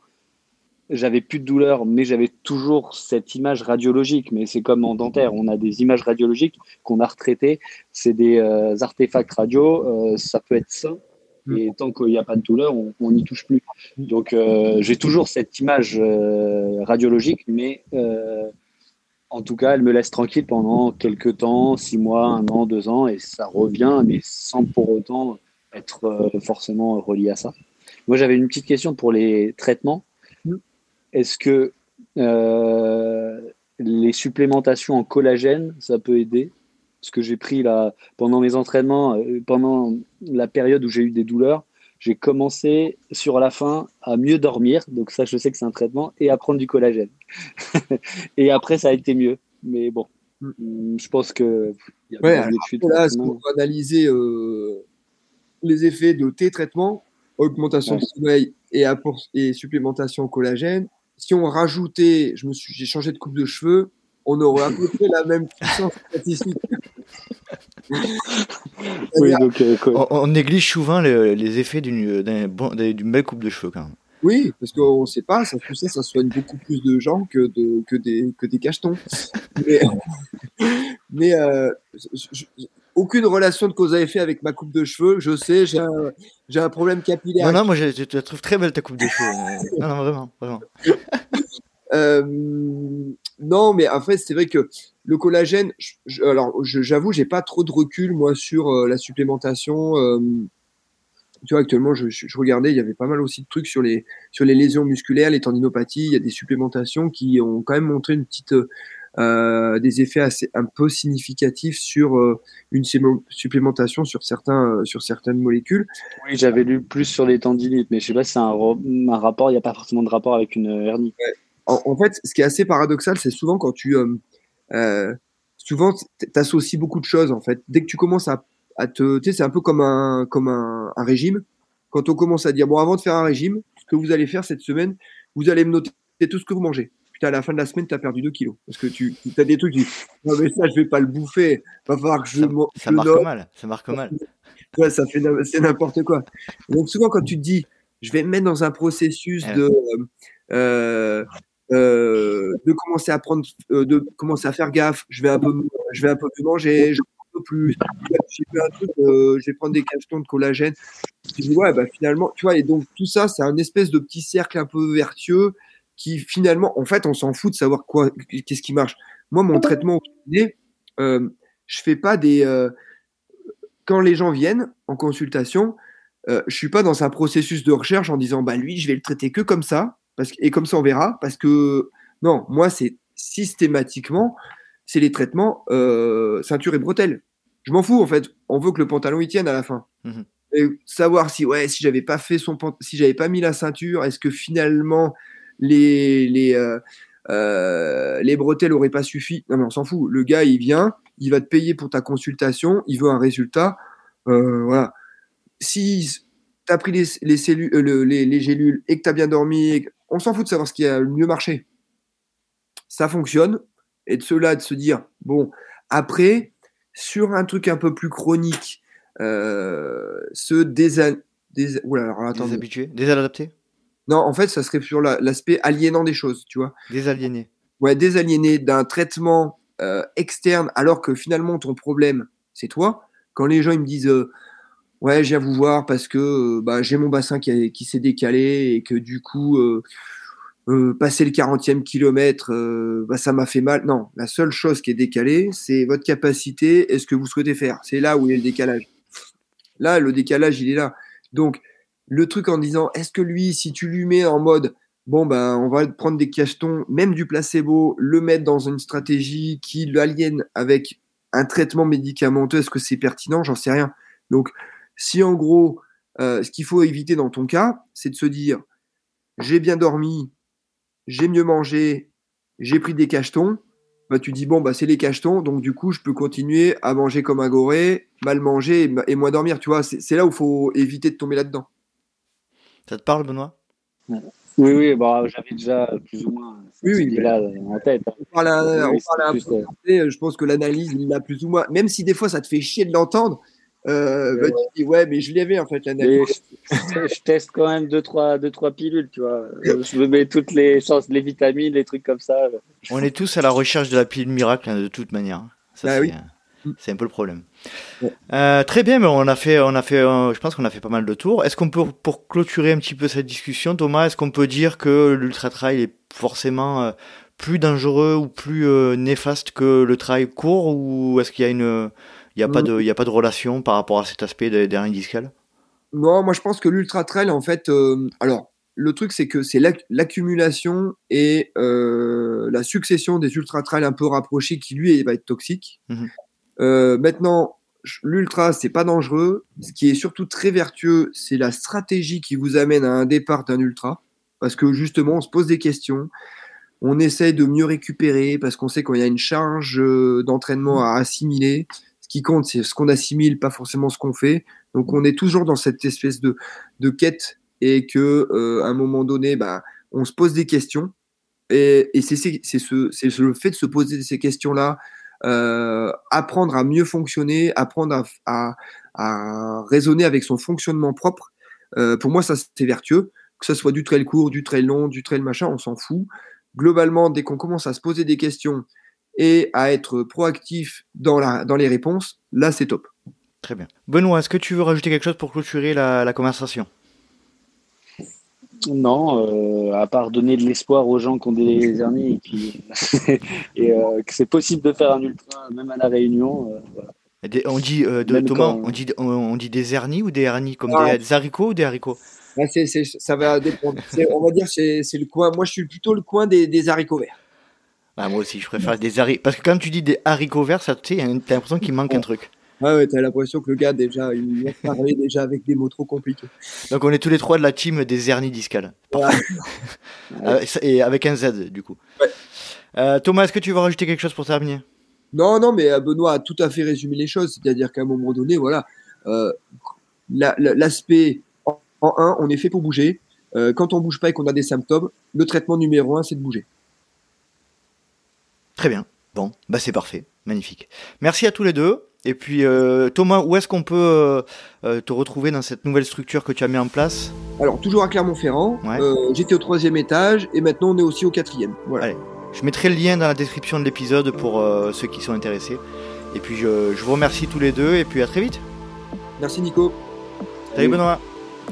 j'avais plus de douleur, mais j'avais toujours cette image radiologique. Mais c'est comme en dentaire, on a des images radiologiques qu'on a retraitées. C'est des euh, artefacts radio. Euh, ça peut être ça, et tant qu'il n'y a pas de douleur, on n'y touche plus. Donc euh, j'ai toujours cette image euh, radiologique, mais euh, en tout cas, elle me laisse tranquille pendant quelques temps, six mois, un an, deux ans, et ça revient, mais sans pour autant être forcément relié à ça. Moi, j'avais une petite question pour les traitements. Est-ce que les supplémentations en collagène, ça peut aider? Ce que j'ai pris là, pendant mes entraînements, euh, pendant la période où j'ai eu des douleurs, j'ai commencé sur la fin à mieux dormir. Donc ça, je sais que c'est un traitement et à prendre du collagène. et après, ça a été mieux. Mais bon, mm. je pense que y a ouais, alors, là, si on analyser euh, les effets de tes traitements, augmentation ouais. de sommeil et, supplémentation collagène, si on rajoutait, je me suis, j'ai changé de coupe de cheveux, on aurait à peu près la même puissance statistique. oui, donc, euh, on, on, néglige souvent les, les effets d'une bon, belle coupe de cheveux quand même. Oui, parce qu'on ne sait pas, ça, ça, ça soigne beaucoup plus de gens que, de, que, des, que des cachetons. mais, mais euh, je, aucune relation de cause à effet avec ma coupe de cheveux. Je sais, j'ai un, problème capillaire. Non, non, moi je, je, te trouve très belle ta coupe de cheveux. non, non, vraiment, vraiment. euh, non, mais en fait, c'est vrai que le collagène, je, alors j'avoue, j'ai pas trop de recul moi sur euh, la supplémentation. Euh, tu vois, actuellement, je, je, regardais, il y avait pas mal aussi de trucs sur les sur les lésions musculaires, les tendinopathies. Il y a des supplémentations qui ont quand même montré une petite euh, des effets assez un peu significatifs sur euh, une supplémentation sur certains euh, sur certaines molécules. Oui, j'avais lu plus sur les tendinites, mais je sais pas si c'est un, un, rapport. Il n'y a pas forcément de rapport avec une hernie. Ouais. En, en, fait, ce qui est assez paradoxal, c'est souvent quand tu euh, souvent t'associes beaucoup de choses en fait. Dès que tu commences à, à te, tu sais, c'est un peu comme un comme un, un, régime. Quand on commence à dire bon, avant de faire un régime, ce que vous allez faire cette semaine, vous allez me noter tout ce que vous mangez. Putain, à la fin de la semaine, tu as perdu 2 kilos. Parce que tu as des trucs qui non, mais ça, je vais pas le bouffer. Va falloir que je. Ça, ça marque note. mal. Ça marque mal. Ouais, ça fait c'est n'importe quoi. Donc, souvent, quand tu te dis, je vais me mettre dans un processus de. Euh, euh, de commencer à prendre, euh, de commencer à faire gaffe. Je vais un peu, je vais un peu manger, je un peu plus. J'ai un truc, euh, vais prendre des cachetons de collagène. Je dis ouais, bah finalement, tu vois, et donc tout ça, c'est un espèce de petit cercle un peu vertueux qui finalement, en fait, on s'en fout de savoir quoi, qu'est-ce qui marche. Moi, mon traitement, euh, je fais pas des. Euh, quand les gens viennent en consultation, je suis pas dans un processus de recherche en disant bah lui, je vais le traiter que comme ça parce et comme ça on verra parce que non, moi c'est systématiquement c'est les traitements euh, ceinture et bretelle. Je m'en fous en fait. On veut que le pantalon y tienne à la fin. Mmh. Et savoir si ouais si j'avais pas fait son si j'avais pas mis la ceinture, est-ce que finalement les les euh, euh, les bretelles auraient pas suffi? Non mais on s'en fout. Le gars il vient, il va te payer pour ta consultation, il veut un résultat. Voilà. Si tu as pris les, les, cellules, le, les, les, gélules et que tu as bien dormi, on s'en fout de savoir ce qui a le mieux marché. Ça fonctionne. Et de cela, de se dire, bon, après, sur un truc un peu plus chronique, euh, se désa... Dés... Oula, alors, attends, déshabituer, désadapter Non, en fait, ça serait sur l'aspect la, aliénant des choses, tu vois. Désaliéner. Ouais, désaliéner d'un traitement euh, externe, alors que finalement, ton problème, c'est toi. Quand les gens ils me disent, euh, ouais, je viens vous voir parce que bah, j'ai mon bassin qui, qui s'est décalé et que du coup, euh, euh, passer le 40e kilomètre, euh, bah, ça m'a fait mal. Non, la seule chose qui est décalée, c'est votre capacité et ce que vous souhaitez faire. C'est là où il y a le décalage. Là, le décalage, il est là. Donc, le truc en disant, est-ce que lui, si tu lui mets en mode, bon, ben, on va prendre des cachetons, même du placebo, le mettre dans une stratégie qui l'aliène avec un traitement médicamenteux, est-ce que c'est pertinent? J'en sais rien. Donc, si en gros, euh, ce qu'il faut éviter dans ton cas, c'est de se dire, j'ai bien dormi, j'ai mieux mangé, j'ai pris des cachetons, bah, tu dis bon bah c'est les cachetons, donc du coup je peux continuer à manger comme un goré, mal manger et, moins dormir, tu vois. C'est là où il faut éviter de tomber là-dedans. Ça te parle, Benoît? Oui, oui, bah, j'avais déjà plus ou moins oui, oui, là en tête. Hein. On parle, à, on parle je pense que l'analyse, il a plus ou moins, même si des fois ça te fait chier de l'entendre, euh, bah, tu dis, ouais, mais je l'avais en fait. Je, je, teste quand même 2-3 deux, trois, deux, trois pilules, tu vois. Je me mets toutes les chances, les vitamines, les trucs comme ça. On est tous à la recherche de la pilule miracle hein, de toute manière. Ça, bah, oui. Euh, c'est un peu le problème. Euh, très bien, mais on a fait, on a fait, euh, je pense qu'on a fait pas mal de tours. Est-ce qu'on peut, pour clôturer un petit peu cette discussion, Thomas, est-ce qu'on peut dire que l'ultra trail est forcément plus dangereux ou plus néfaste que le trail court, ou est-ce qu'il y a une, il n'y a, pas de, a pas de relation par rapport à cet aspect des derniers discales Non, moi je pense que l'ultra trail, en fait, alors le truc c'est que c'est l'accumulation et la succession des ultra trails un peu rapprochés qui lui va être toxique. Mmh euh, maintenant, l'ultra, c'est pas dangereux. Ce qui est surtout très vertueux, c'est la stratégie qui vous amène à un départ d'un ultra. Parce que justement, on se pose des questions. On essaie de mieux récupérer parce qu'on sait qu'il y a une charge euh, d'entraînement à assimiler. Ce qui compte, c'est ce qu'on assimile, pas forcément ce qu'on fait. Donc, on est toujours dans cette espèce de, quête et que euh, à un moment donné, bah, on se pose des questions. Et, et c'est ce, le fait de se poser ces questions-là, euh, apprendre à mieux fonctionner, apprendre à, raisonner avec son fonctionnement propre. Euh, pour moi, ça c'est vertueux. Que ce soit du trail court, du trail long, du trail machin, on s'en fout. Globalement, dès qu'on commence à se poser des questions et à être proactif dans, la, dans les réponses, là c'est top. Très bien. Benoît, est-ce que tu veux rajouter quelque chose pour clôturer la conversation? Non, euh, à part donner de l'espoir aux gens qui ont des hernies et, et euh, que c'est possible de faire un ultra même à la Réunion. Euh, on dit de, Thomas, on dit on, dit des hernies ou des hernies comme ah. des, haricots ou des haricots? Ça va dépendre. on va dire c'est le coin. Moi, je suis plutôt le coin des, haricots verts. Ah, moi aussi, je préfère des haricots parce que quand tu dis des haricots verts, ça tu as l'impression qu'il manque un truc. Ouais, ouais, t'as l'impression que le gars, déjà, il a parlé déjà avec des mots trop compliqués. Donc, on est tous les trois de la team des hernies discales. Euh, et avec un Z, du coup. Euh, Thomas, est-ce que tu veux rajouter quelque chose pour terminer? Non, non, mais euh, Benoît a tout à fait résumé les choses. C'est-à-dire qu'à un moment donné, voilà, l'aspect en, un, on est fait pour bouger. quand on bouge pas et qu'on a des symptômes, le traitement numéro un, c'est de bouger. Très bien. Bon, bah c'est parfait. Magnifique. Merci à tous les deux. Et puis euh, Thomas, où est-ce qu'on peut euh, euh, te retrouver dans cette nouvelle structure que tu as mis en place? Alors toujours à Clermont-Ferrand. J'étais au troisième étage et maintenant on est aussi au quatrième. Voilà. Allez, je mettrai le lien dans la description de l'épisode pour ceux qui sont intéressés. Et puis je, je, vous remercie tous les deux et puis à très vite. Merci Nico. Salut Benoît.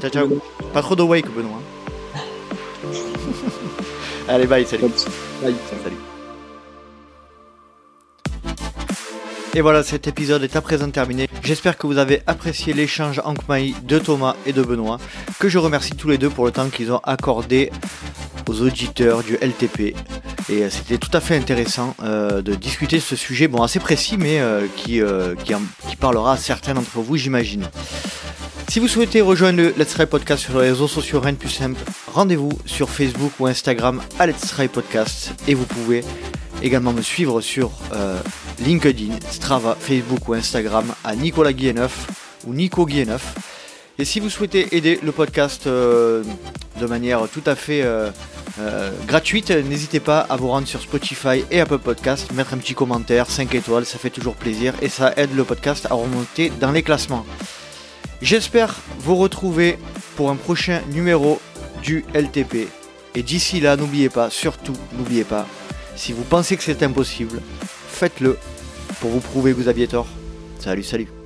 Ciao ciao. Pas trop de wake Benoît. Allez bye, salut. Bye. Salut. Et voilà, cet épisode est à présent terminé. J'espère que vous avez apprécié l'échange en Khmaï de Thomas et de Benoît, que je remercie tous les deux pour le temps qu'ils ont accordé aux auditeurs du LTP. Et euh, c'était tout à fait intéressant euh, de discuter de ce sujet, bon assez précis, mais euh, qui, qui, parlera à certains d'entre vous, j'imagine. Si vous souhaitez rejoindre le Let's Try Podcast sur les réseaux sociaux rien de plus simple, rendez-vous sur Facebook ou Instagram à Let's Try Podcast et vous pouvez également me suivre sur LinkedIn, Strava, Facebook ou Instagram à Nicolas Guilleneuf ou Nico Guilleneuf. Et si vous souhaitez aider le podcast euh, de manière tout à fait euh, euh, gratuite, n'hésitez pas à vous rendre sur Spotify et Apple Podcast, mettre un petit commentaire, 5 étoiles, ça fait toujours plaisir et ça aide le podcast à remonter dans les classements. J'espère vous retrouver pour un prochain numéro du LTP. Et d'ici là, n'oubliez pas, surtout n'oubliez pas, si vous pensez que c'est impossible, faites-le pour vous prouver que vous aviez tort. Salut, salut.